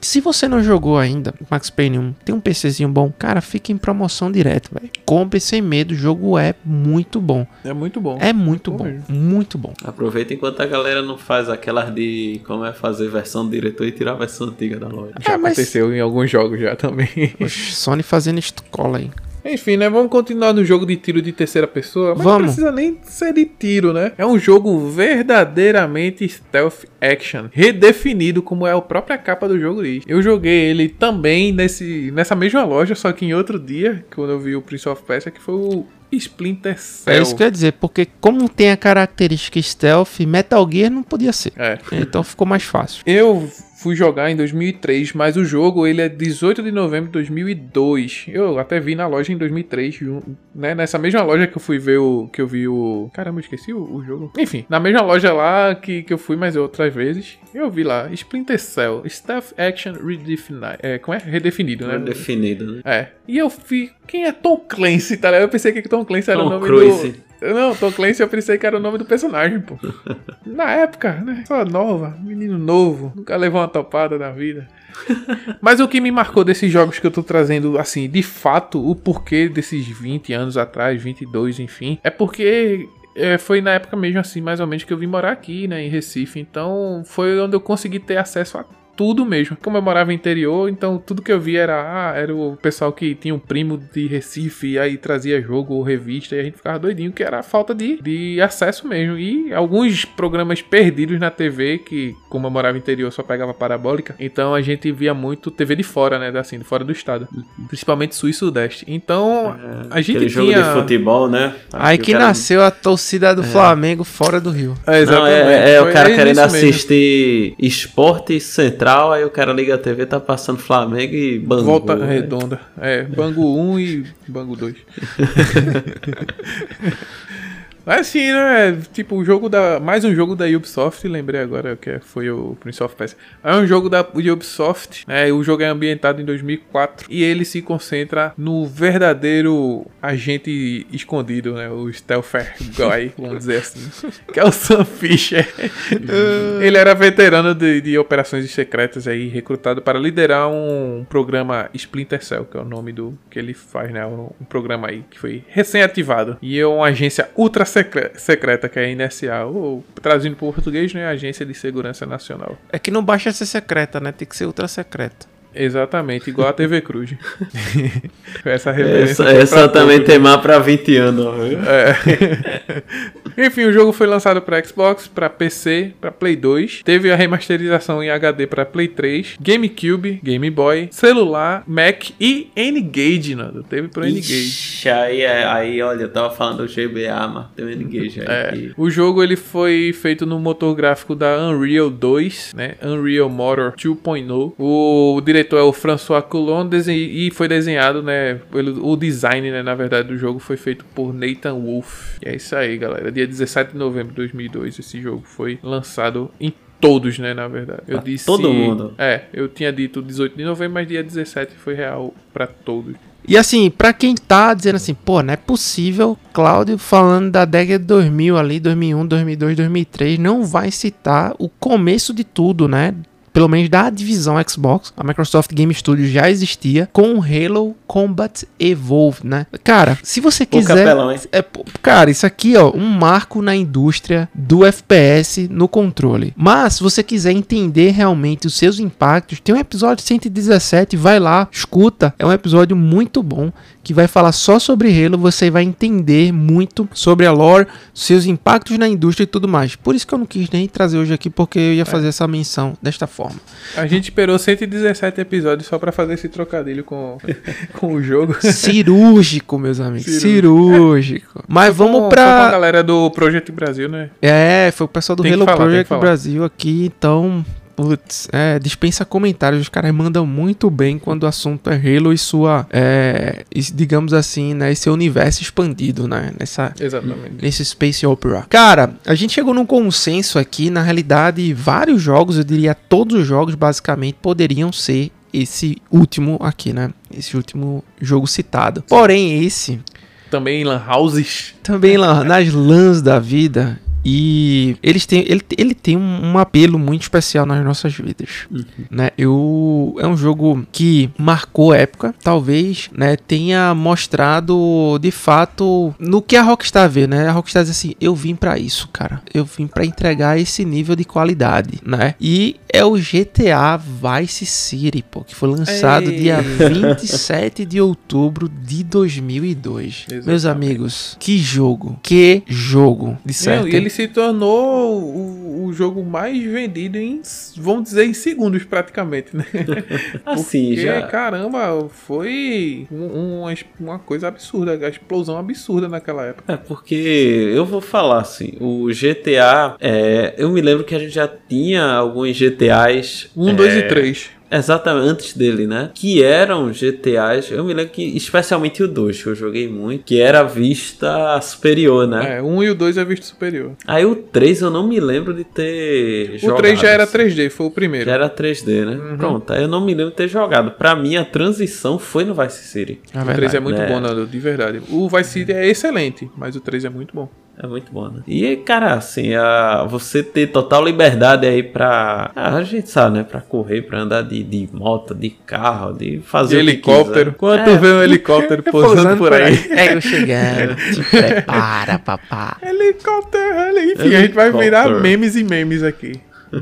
se você não jogou ainda Max Payne 1, tem um PCzinho bom, cara, fica em promoção direto, velho. Compre sem medo, o jogo é muito bom. É muito bom. É muito Bom bom, mesmo. muito bom. Aproveita enquanto a galera não faz aquelas de como é fazer versão do diretor e tirar a versão antiga da loja. Já É, mas- aconteceu em alguns jogos já também. Oxe, Sony fazendo escola aí. Enfim, né? Vamos continuar no jogo de tiro de terceira pessoa. Mas Vamos. não precisa nem ser de tiro, né? É um jogo verdadeiramente stealth action. Redefinido, como é a própria capa do jogo diz. Eu joguei ele também nesse, nessa mesma loja, só que em outro dia, quando eu vi o Prince of Persia, que foi o Splinter Cell. É isso que eu ia dizer, porque como tem a característica stealth, Metal Gear não podia ser. É. Então ficou mais fácil. Eu fui jogar em 2003, mas o jogo ele é 18 de novembro de 2002. Eu até vi na loja em 2003, jun- né? Nessa mesma loja que eu fui ver o que eu vi o Caramba, eu esqueci o, o jogo. Enfim, na mesma loja lá que, que eu fui mais outras vezes, eu vi lá Splinter Cell, Staff Action Redefinido, é, como é? Redefinido, né? Definido, né? É. E eu vi, quem é Tom Clancy, tá ligado? Eu pensei que Tom Clancy era Tom o nome Cruise. do não, Tom Clancy eu pensei que era o nome do personagem, pô. *laughs* Na época, né? Só nova, menino novo, nunca levou uma topada na vida. *laughs* Mas o que me marcou desses jogos que eu tô trazendo, assim, de fato, o porquê desses 20 anos atrás, 22, enfim, é porque é, foi na época mesmo, assim, mais ou menos, que eu vim morar aqui, né, em Recife. Então, foi onde eu consegui ter acesso a tudo mesmo. Como eu morava no interior, então tudo que eu via era, ah, era o pessoal que tinha um primo de Recife, e aí trazia jogo ou revista, e a gente ficava doidinho, que era a falta de, de acesso mesmo. E alguns programas perdidos na TV, que como eu morava no interior, só pegava parabólica, então a gente via muito TV de fora, né, assim, de fora do estado. Principalmente sul e sudeste. Então, a gente Aquele jogo tinha... de futebol, né? Aí o que cara- nasceu a torcida do Flamengo fora do Rio. É, Não, é, é o Foi- cara é querendo assistir esporte central, aí o cara liga a TV, tá passando Flamengo e Bangu. Volta né? redonda. É, Bangu 1 e Bangu 2. *laughs* Assim, né? Tipo, o jogo da. Mais um jogo da Ubisoft, lembrei agora que foi o Prince of Persia. É um jogo da Ubisoft, né? O jogo é ambientado em 2004 e ele se concentra no verdadeiro agente escondido, né? O Stealther Guy, *laughs* vamos dizer assim. Que é o Sam Fisher. ele era veterano de, de operações secretas aí, recrutado para liderar um programa Splinter Cell, que é o nome do que ele faz, né? Um, programa aí que foi recém-ativado. E é uma agência ultra secreta, que é a NSA, ou traduzindo para o português, né? Agência de Segurança Nacional. É que não basta ser secreta, né? Tem que ser ultra secreta. Exatamente, igual a TV Cruz. *laughs* Essa referência. Essa, essa também tem mais pra 20 anos? É. *laughs* Enfim, o jogo foi lançado para Xbox, para PC, para Play 2. Teve a remasterização em HD para Play 3, GameCube, Game Boy, celular, Mac e N-Gage, Nando. Teve pro N-Gage. Aí, é- aí, olha, eu tava falando do GBA, mas tem um N-Gage aí. É, que- o jogo ele foi feito no motor gráfico da Unreal 2, né? Unreal Motor 2.0. O diretor é o François Coulon e foi desenhado, né? Pelo, o design, né, na verdade, do jogo foi feito por Nathan Wolf. E é isso aí, galera. Dia 17 de novembro de 2002 esse jogo foi lançado em todos, né, na verdade. Eu Pra disse todo mundo. É, eu tinha dito 18 de novembro, mas dia 17 foi real pra todos. E assim, pra quem tá dizendo assim, pô, não é possível, Cláudio falando da década de 2000 ali, 2001, 2002, 2003, não vai citar o começo de tudo, né? Pelo menos da divisão Xbox, a Microsoft Game Studios já existia com Halo Combat Evolved, né? Cara, se você quiser capelão, é, cara, isso aqui, ó, um marco na indústria do FPS no controle. Mas, se você quiser entender realmente os seus impactos, tem um episódio 117, vai lá, escuta. É um episódio muito bom que vai falar só sobre Halo. Você vai entender muito sobre a lore, seus impactos na indústria e tudo mais. Por isso que eu não quis nem trazer hoje aqui, porque eu ia fazer essa menção desta forma. A gente esperou 117 episódios só pra fazer esse trocadilho com, *laughs* com o jogo. Cirúrgico, meus amigos. Cirúrgico. Cirúrgico. Mas Foi com- vamos foi com a pra. galera do Project Brasil, né? É, foi o pessoal do Halo falar, Project. Brasil aqui, então. Putz, é, dispensa comentários. Os caras mandam muito bem quando o assunto é Halo e sua. É, digamos assim, né? Esse universo expandido, né? Nessa, Exatamente. nesse Space Opera. Cara, a gente chegou num consenso aqui. Na realidade, vários jogos, eu diria todos os jogos, basicamente, poderiam ser esse último aqui, né? Esse último jogo citado. Porém, esse Também em Lan Houses. também lá nas lãs da vida. E eles têm, ele, ele tem um, um apelo muito especial nas nossas vidas, né? Eu é um jogo que marcou época, talvez, né? Tenha mostrado de fato no que a Rockstar vê, né? A Rockstar diz assim: eu vim pra isso, cara. Eu vim pra entregar esse nível de qualidade, né? E é o GTA Vice City, pô, que foi lançado Ei. dia 27 de outubro de 2002. Meus Exatamente. amigos, que jogo, que jogo, de certo. Meu, ele se tornou o, o jogo mais vendido em, vamos dizer, em segundos praticamente, né? *laughs* Assim, Porque, já. caramba, foi um- uma, uma coisa absurda, a explosão absurda naquela época. É porque eu vou falar assim, o GTA, é, eu me lembro que a gente já tinha alguns GTAs. Um, é, dois e três. Exatamente, antes dele, né? Que eram GTAs, eu me lembro que, especialmente o 2, que eu joguei muito, que era a vista superior, né? É, um e o dois é visto superior. Aí o 3 eu não me lembro de ter O jogado. 3 já era assim. 3D, foi o primeiro. Já era 3D, né? Uhum. Pronto, aí eu não me lembro de ter jogado. Pra mim, a transição foi no Vice City. É O 3 verdade. é muito né? bom, Nando, de verdade. O Vice City é excelente, mas o 3 é muito bom. É muito bom, né? E, cara, assim, a, você ter total liberdade aí pra. ah, a gente sabe, né? Pra correr, pra andar de, de moto, de carro, de fazer De o que helicóptero. Quando É, tu vê um helicóptero *laughs* *laughs* pousando por aí. É, eu chegando. *laughs* Te prepara, papá. Helicóptero, heli- enfim, a gente vai virar Helicóptero. memes e memes aqui.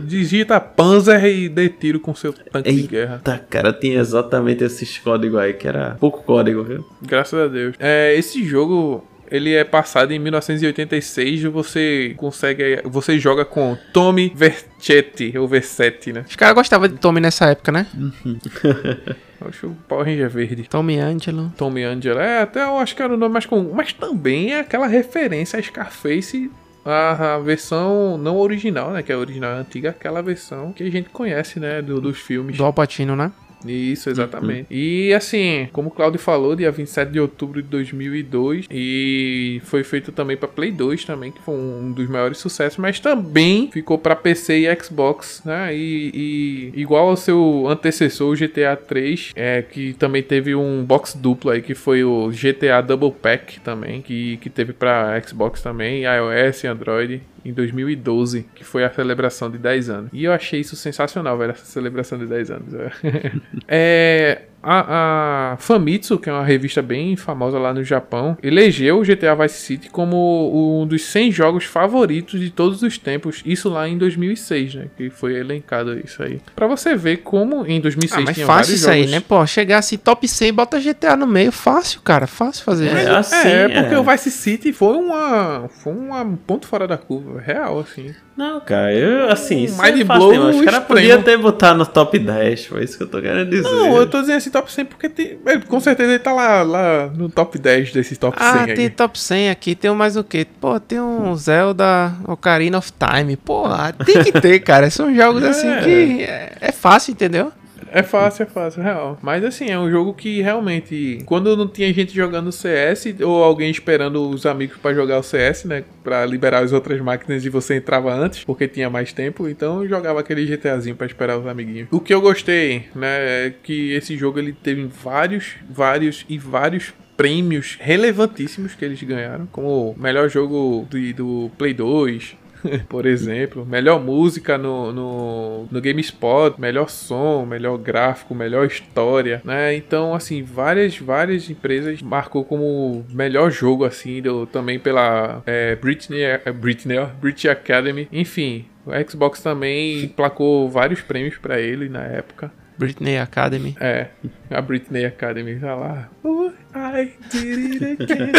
Digita Panzer e dê tiro com seu tanque de guerra. Eita, cara, tinha exatamente esses códigos aí, que era pouco código, viu? Graças a Deus. É, esse jogo, ele é passado em 1986 e você consegue, você joga com Tommy Vercetti, ou Vercetti, né? Os caras gostavam de Tommy nessa época, né? *laughs* Acho o Power Ranger verde. Tommy Angelo. Tommy Angela, é, até eu acho que era o nome mais comum, mas também é aquela referência a Scarface, a, a versão não original, né, que é a original antiga, aquela versão que a gente conhece, né, do- dos filmes. Do Alpatino, né? Isso, exatamente. E assim, como o Claudio falou, dia 27 de outubro de 2002 e foi feito também para Play 2 também, que foi um dos maiores sucessos, mas também ficou para PC e Xbox, né? E, e igual ao seu antecessor, o GTA 3, é que também teve um box duplo aí que foi o GTA Double Pack também, que, que teve para Xbox também, iOS e Android em 2012, que foi a celebração de 10 anos. E eu achei isso sensacional, velho, essa celebração de 10 anos. *laughs* é. A, a Famitsu, que é uma revista bem famosa lá no Japão, elegeu o GTA Vice City como um dos 100 jogos favoritos de todos os tempos. Isso lá em 2006, né? Que foi elencado isso aí. Pra você ver como em 2006 Ah, mas tinha fácil vários isso aí, jogos. né? Pô, chegar assim, top 100, bota GTA no meio. Fácil, cara. Fácil fazer É, isso. assim, é, porque é. o Vice City foi uma foi uma- um ponto fora da curva, real assim. Não, cara, eu, assim, isso mind é fácil, blow. Os caras podiam ter botado no top 10, foi isso que eu tô querendo dizer. Não, eu tô dizendo esse top 100 porque tem, com certeza ele tá lá, lá no top 10 desses top 100 Ah, aí. tem top 100 aqui, tem um mais o quê? Pô, tem um Zelda Ocarina of Time. Pô, tem que ter, cara. São jogos *laughs* assim É. que é, é fácil, entendeu? É fácil, é fácil, real. Mas assim, é um jogo que realmente, quando não tinha gente jogando CS ou alguém esperando os amigos pra jogar o CS, né, Pra liberar as outras máquinas e você entrava antes, porque tinha mais tempo, então eu jogava aquele GTAzinho pra esperar os amiguinhos. O que eu gostei, né, é que esse jogo ele teve vários, vários e vários prêmios relevantíssimos que eles ganharam, como o melhor jogo do, do Play 2, *laughs* por exemplo. Melhor música no, no, no GameSpot, melhor som, melhor gráfico, melhor história, né? Então, assim, várias, várias empresas marcou como melhor jogo, assim, do, também pela é, Britney, é, Britney, British Academy. Enfim, o Xbox também placou vários prêmios para ele na época. Britney Academy. É, a Britney Academy tá lá. Oh, I did it again.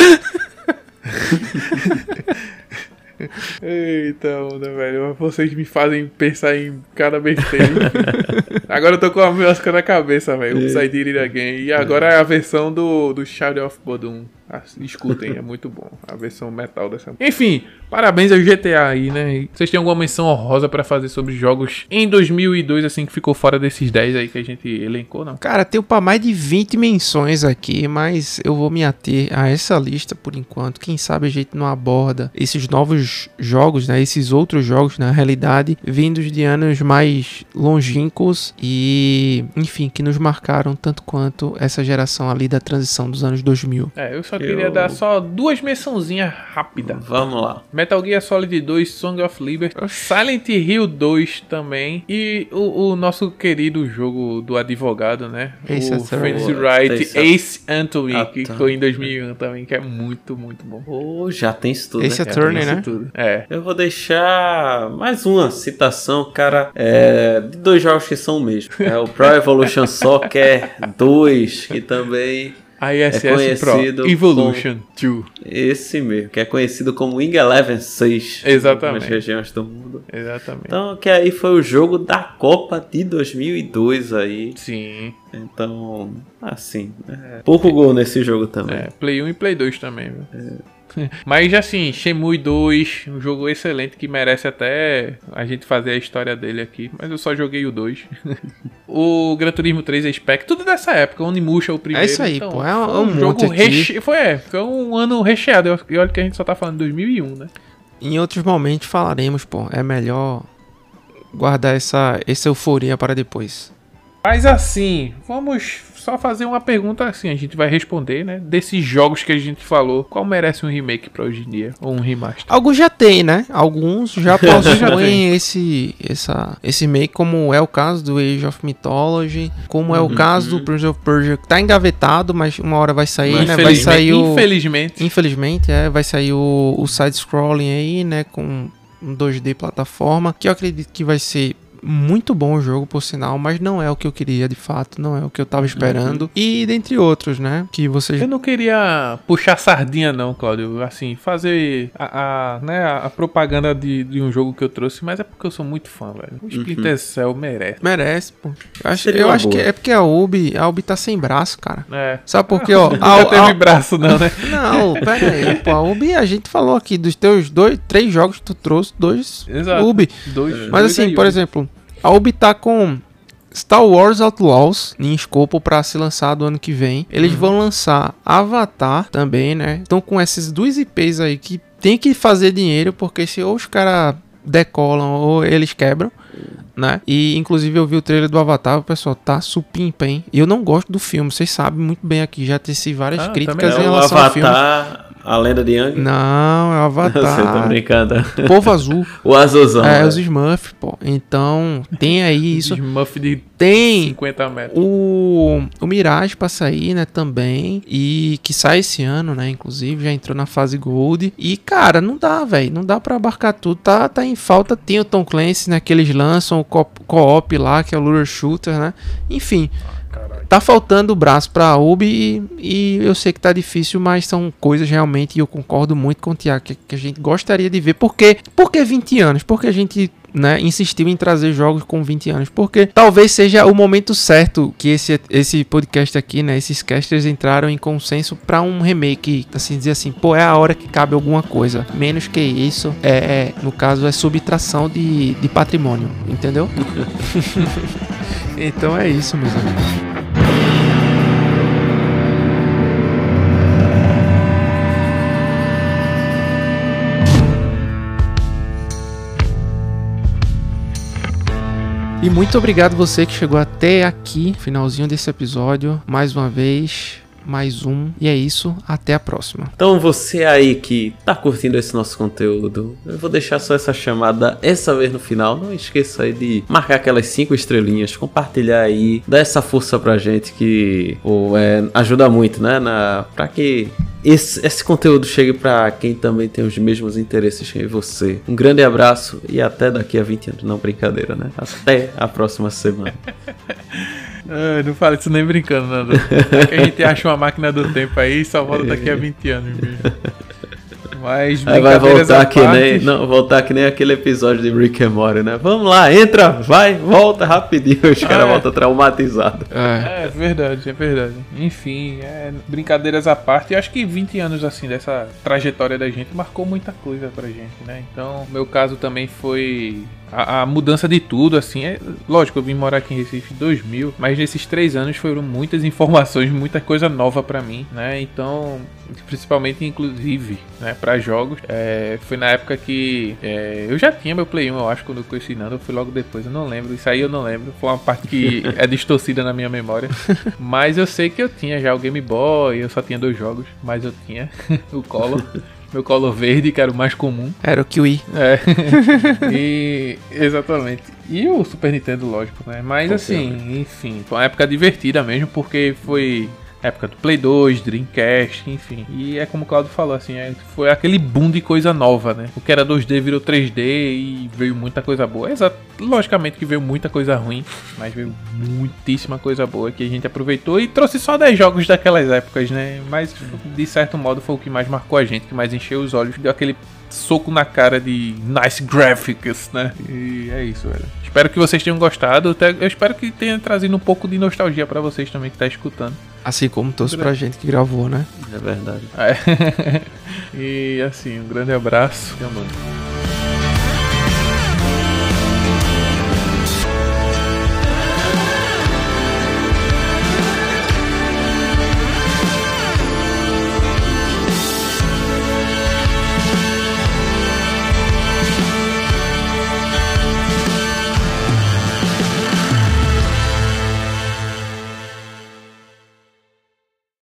*laughs* Eita, onda, velho. Vocês me fazem pensar em cada besteira. *laughs* agora eu tô com a música na cabeça, velho. Did It Again. E agora é a versão do, do Shadow of Bodum. Escutem, é muito bom. A versão metal dessa. Enfim, parabéns ao GTA aí, né? Vocês têm alguma menção honrosa para fazer sobre jogos em 2002, assim, que ficou fora desses 10 aí que a gente elencou, não? Cara, tenho para mais de 20 menções aqui, mas eu vou me ater a essa lista por enquanto. Quem sabe a gente não aborda esses novos jogos, né? Esses outros jogos, na realidade, vindos de anos mais longínquos e, enfim, que nos marcaram tanto quanto essa geração ali da transição dos anos 2000. É, eu só só queria eu... dar só duas mençãozinhas rápidas. Vamos lá. Metal Gear Solid 2, Song of Liberty, Silent Hill 2 também e o, o nosso querido jogo do advogado, né? Ace o Fantasy Wright Ace Anthony, ah, que foi em 2001 também, que é muito, muito bom. Oh, já tem isso tudo, Ace né? Attorney, né? Tudo. É. Eu vou deixar mais uma citação, cara, é, de dois jogos que são o mesmo. É o Pro Evolution Soccer 2, que também ISS é conhecido Pro Evolution 2. Esse mesmo, que é conhecido como Wing Eleven 6. Exatamente. Nas regiões do mundo. Exatamente. Então, que aí foi o jogo da Copa de 2002 aí. Sim. Então, assim, é, pouco gol nesse jogo também. É, Play 1 e Play 2 também, viu? É. *laughs* Mas assim, Shenmue 2, um jogo excelente que merece até a gente fazer a história dele aqui. Mas eu só joguei o 2. *laughs* o Gran Turismo 3 é Spec, tudo dessa época. O Onimusha é o primeiro. É isso aí, então, pô. É um, um jogo reche... foi, é, foi um ano recheado. E olha que a gente só tá falando de 2001, né? Em outros momentos falaremos, pô. É melhor guardar essa, essa euforia para depois. Mas assim, vamos só fazer uma pergunta assim, a gente vai responder, né? Desses jogos que a gente falou, qual merece um remake pra hoje em dia? Ou um remaster? Alguns já tem, né? Alguns já *laughs* possuem esse, essa, esse remake, como é o caso do Age of Mythology, como é o uhum. caso do Prince of Persia, que tá engavetado, mas uma hora vai sair, mas né? Vai sair o... Infelizmente. Infelizmente, é. Vai sair o, o side-scrolling aí, né? Com um 2D plataforma, que eu acredito que vai ser muito bom o jogo, por sinal, mas não é o que eu queria de fato, não é o que eu tava uhum. esperando. Uhum. E dentre outros, né? Que vocês. Eu não queria puxar sardinha, não, Claudio. Assim, fazer a, a né, a propaganda de, de, um jogo que eu trouxe, mas é porque eu sou muito fã, velho. O Splinter uhum. Cell merece. Merece, pô. Eu acho, eu acho que é porque a Ubi, a Ubi tá sem braço, cara. É. Sabe por *laughs* quê, ó? Não teve a, braço, não, né? *laughs* Não, pera aí, pô. A Ubi, a gente falou aqui dos teus dois, três jogos que tu trouxe, dois Exato. Ubi. Dois. Mas dois assim, por exemplo, a Ubi tá com Star Wars Outlaws em escopo para ser lançado ano que vem. Eles uhum. vão lançar Avatar também, né? Então com essas duas IPs aí que tem que fazer dinheiro, porque se ou os caras decolam ou eles quebram. Né? E inclusive eu vi o trailer do Avatar, o pessoal tá supimpa, hein? E eu não gosto do filme, vocês sabem muito bem aqui, já teci várias ah, críticas em relação Avatar, ao filme. A lenda de Yang? Não, é o Avatar. *laughs* Você tá brincando. Povo azul. *laughs* o azulzão. É, os Smurf, pô. Então, tem aí *laughs* isso. Smurf de tem 50 metros. O, o Mirage pra sair, né, também. E que sai esse ano, né, inclusive. Já entrou na fase Gold. E, cara, não dá, velho. Não dá pra abarcar tudo. Tá, tá em falta. Tem o Tom Clancy, né, que eles lançam o co-op lá, que é o Lure Shooter, né. Enfim tá faltando braço pra Ubi e, e, eu sei que tá difícil, mas são coisas realmente, e eu concordo muito com o Tiago, que, que, a gente gostaria de ver. Por quê? Por que 20 anos? Porque a gente né, insistiu em trazer jogos com 20 anos, porque talvez seja o momento certo que esse, esse podcast aqui, né, esses casters entraram em consenso para um remake, assim dizer assim, pô, é a hora que cabe alguma coisa. Menos que isso, é, é no caso é subtração de, de patrimônio, entendeu? *laughs* *laughs* Então é isso, meus amigos. E muito obrigado você que chegou até aqui, finalzinho desse episódio. Mais uma vez, mais um. E é isso, até a próxima. Então você aí que tá curtindo esse nosso conteúdo, eu vou deixar só essa chamada essa vez no final. Não esqueça aí de marcar aquelas cinco estrelinhas, compartilhar aí, dar essa força pra gente que pô, é, ajuda muito, né? Na, pra que esse, esse conteúdo chegue para quem também tem os mesmos interesses que você. Um grande abraço e até daqui a 20 anos. Não, brincadeira, né? Até a próxima semana. *laughs* Ah, não fala isso nem brincando, Nando. É que a gente acha uma máquina do tempo aí e só volta daqui a *laughs* 20 anos, bicho. Mas Aí vai voltar que parte, nem, não, voltar que nem aquele episódio de Rick and Morty, né? Vamos lá, entra, vai, volta rapidinho. Os caras é. voltam traumatizado. É. É verdade, é verdade. Enfim, é, brincadeiras à parte, eu acho que 20 anos assim dessa trajetória da gente marcou muita coisa pra gente, né? Então, meu caso também foi a, a mudança de tudo, assim. É, lógico, eu vim morar aqui em Recife em 2000, mas nesses três anos foram muitas informações, muita coisa nova pra mim, né? Então, principalmente, inclusive, né, para jogos, é, foi na época que é, eu já tinha meu Play 1, eu acho, quando eu conheci Nando, foi logo depois, eu não lembro. Isso aí eu não lembro, foi uma parte que *laughs* é distorcida na minha memória. Mas eu sei que eu tinha já o Game Boy, eu só tinha dois jogos, mas eu tinha *laughs* o Color. Meu Color verde, que era o mais comum. Era o Kiwi. É. *laughs* e exatamente. E o Super Nintendo, lógico, né? Mas Com assim, enfim, foi uma época divertida mesmo, porque foi época do Play 2, Dreamcast, enfim. E é como o Claudio falou, assim, é, foi aquele boom de coisa nova, né? O que era 2D virou 3D e veio muita coisa boa. Logicamente que veio muita coisa ruim, mas veio muitíssima coisa boa que a gente aproveitou e trouxe só 10 jogos daquelas épocas, né? Mas de certo modo foi o que mais marcou a gente, que mais encheu os olhos, deu aquele soco na cara de nice graphics, né? E é isso, velho. Espero que vocês tenham gostado. Até- Eu espero que tenha trazido um pouco de nostalgia pra vocês também que tá escutando. Assim como torço pra gente que gravou, né? É verdade. É. *laughs* e assim, um grande abraço. E, mano.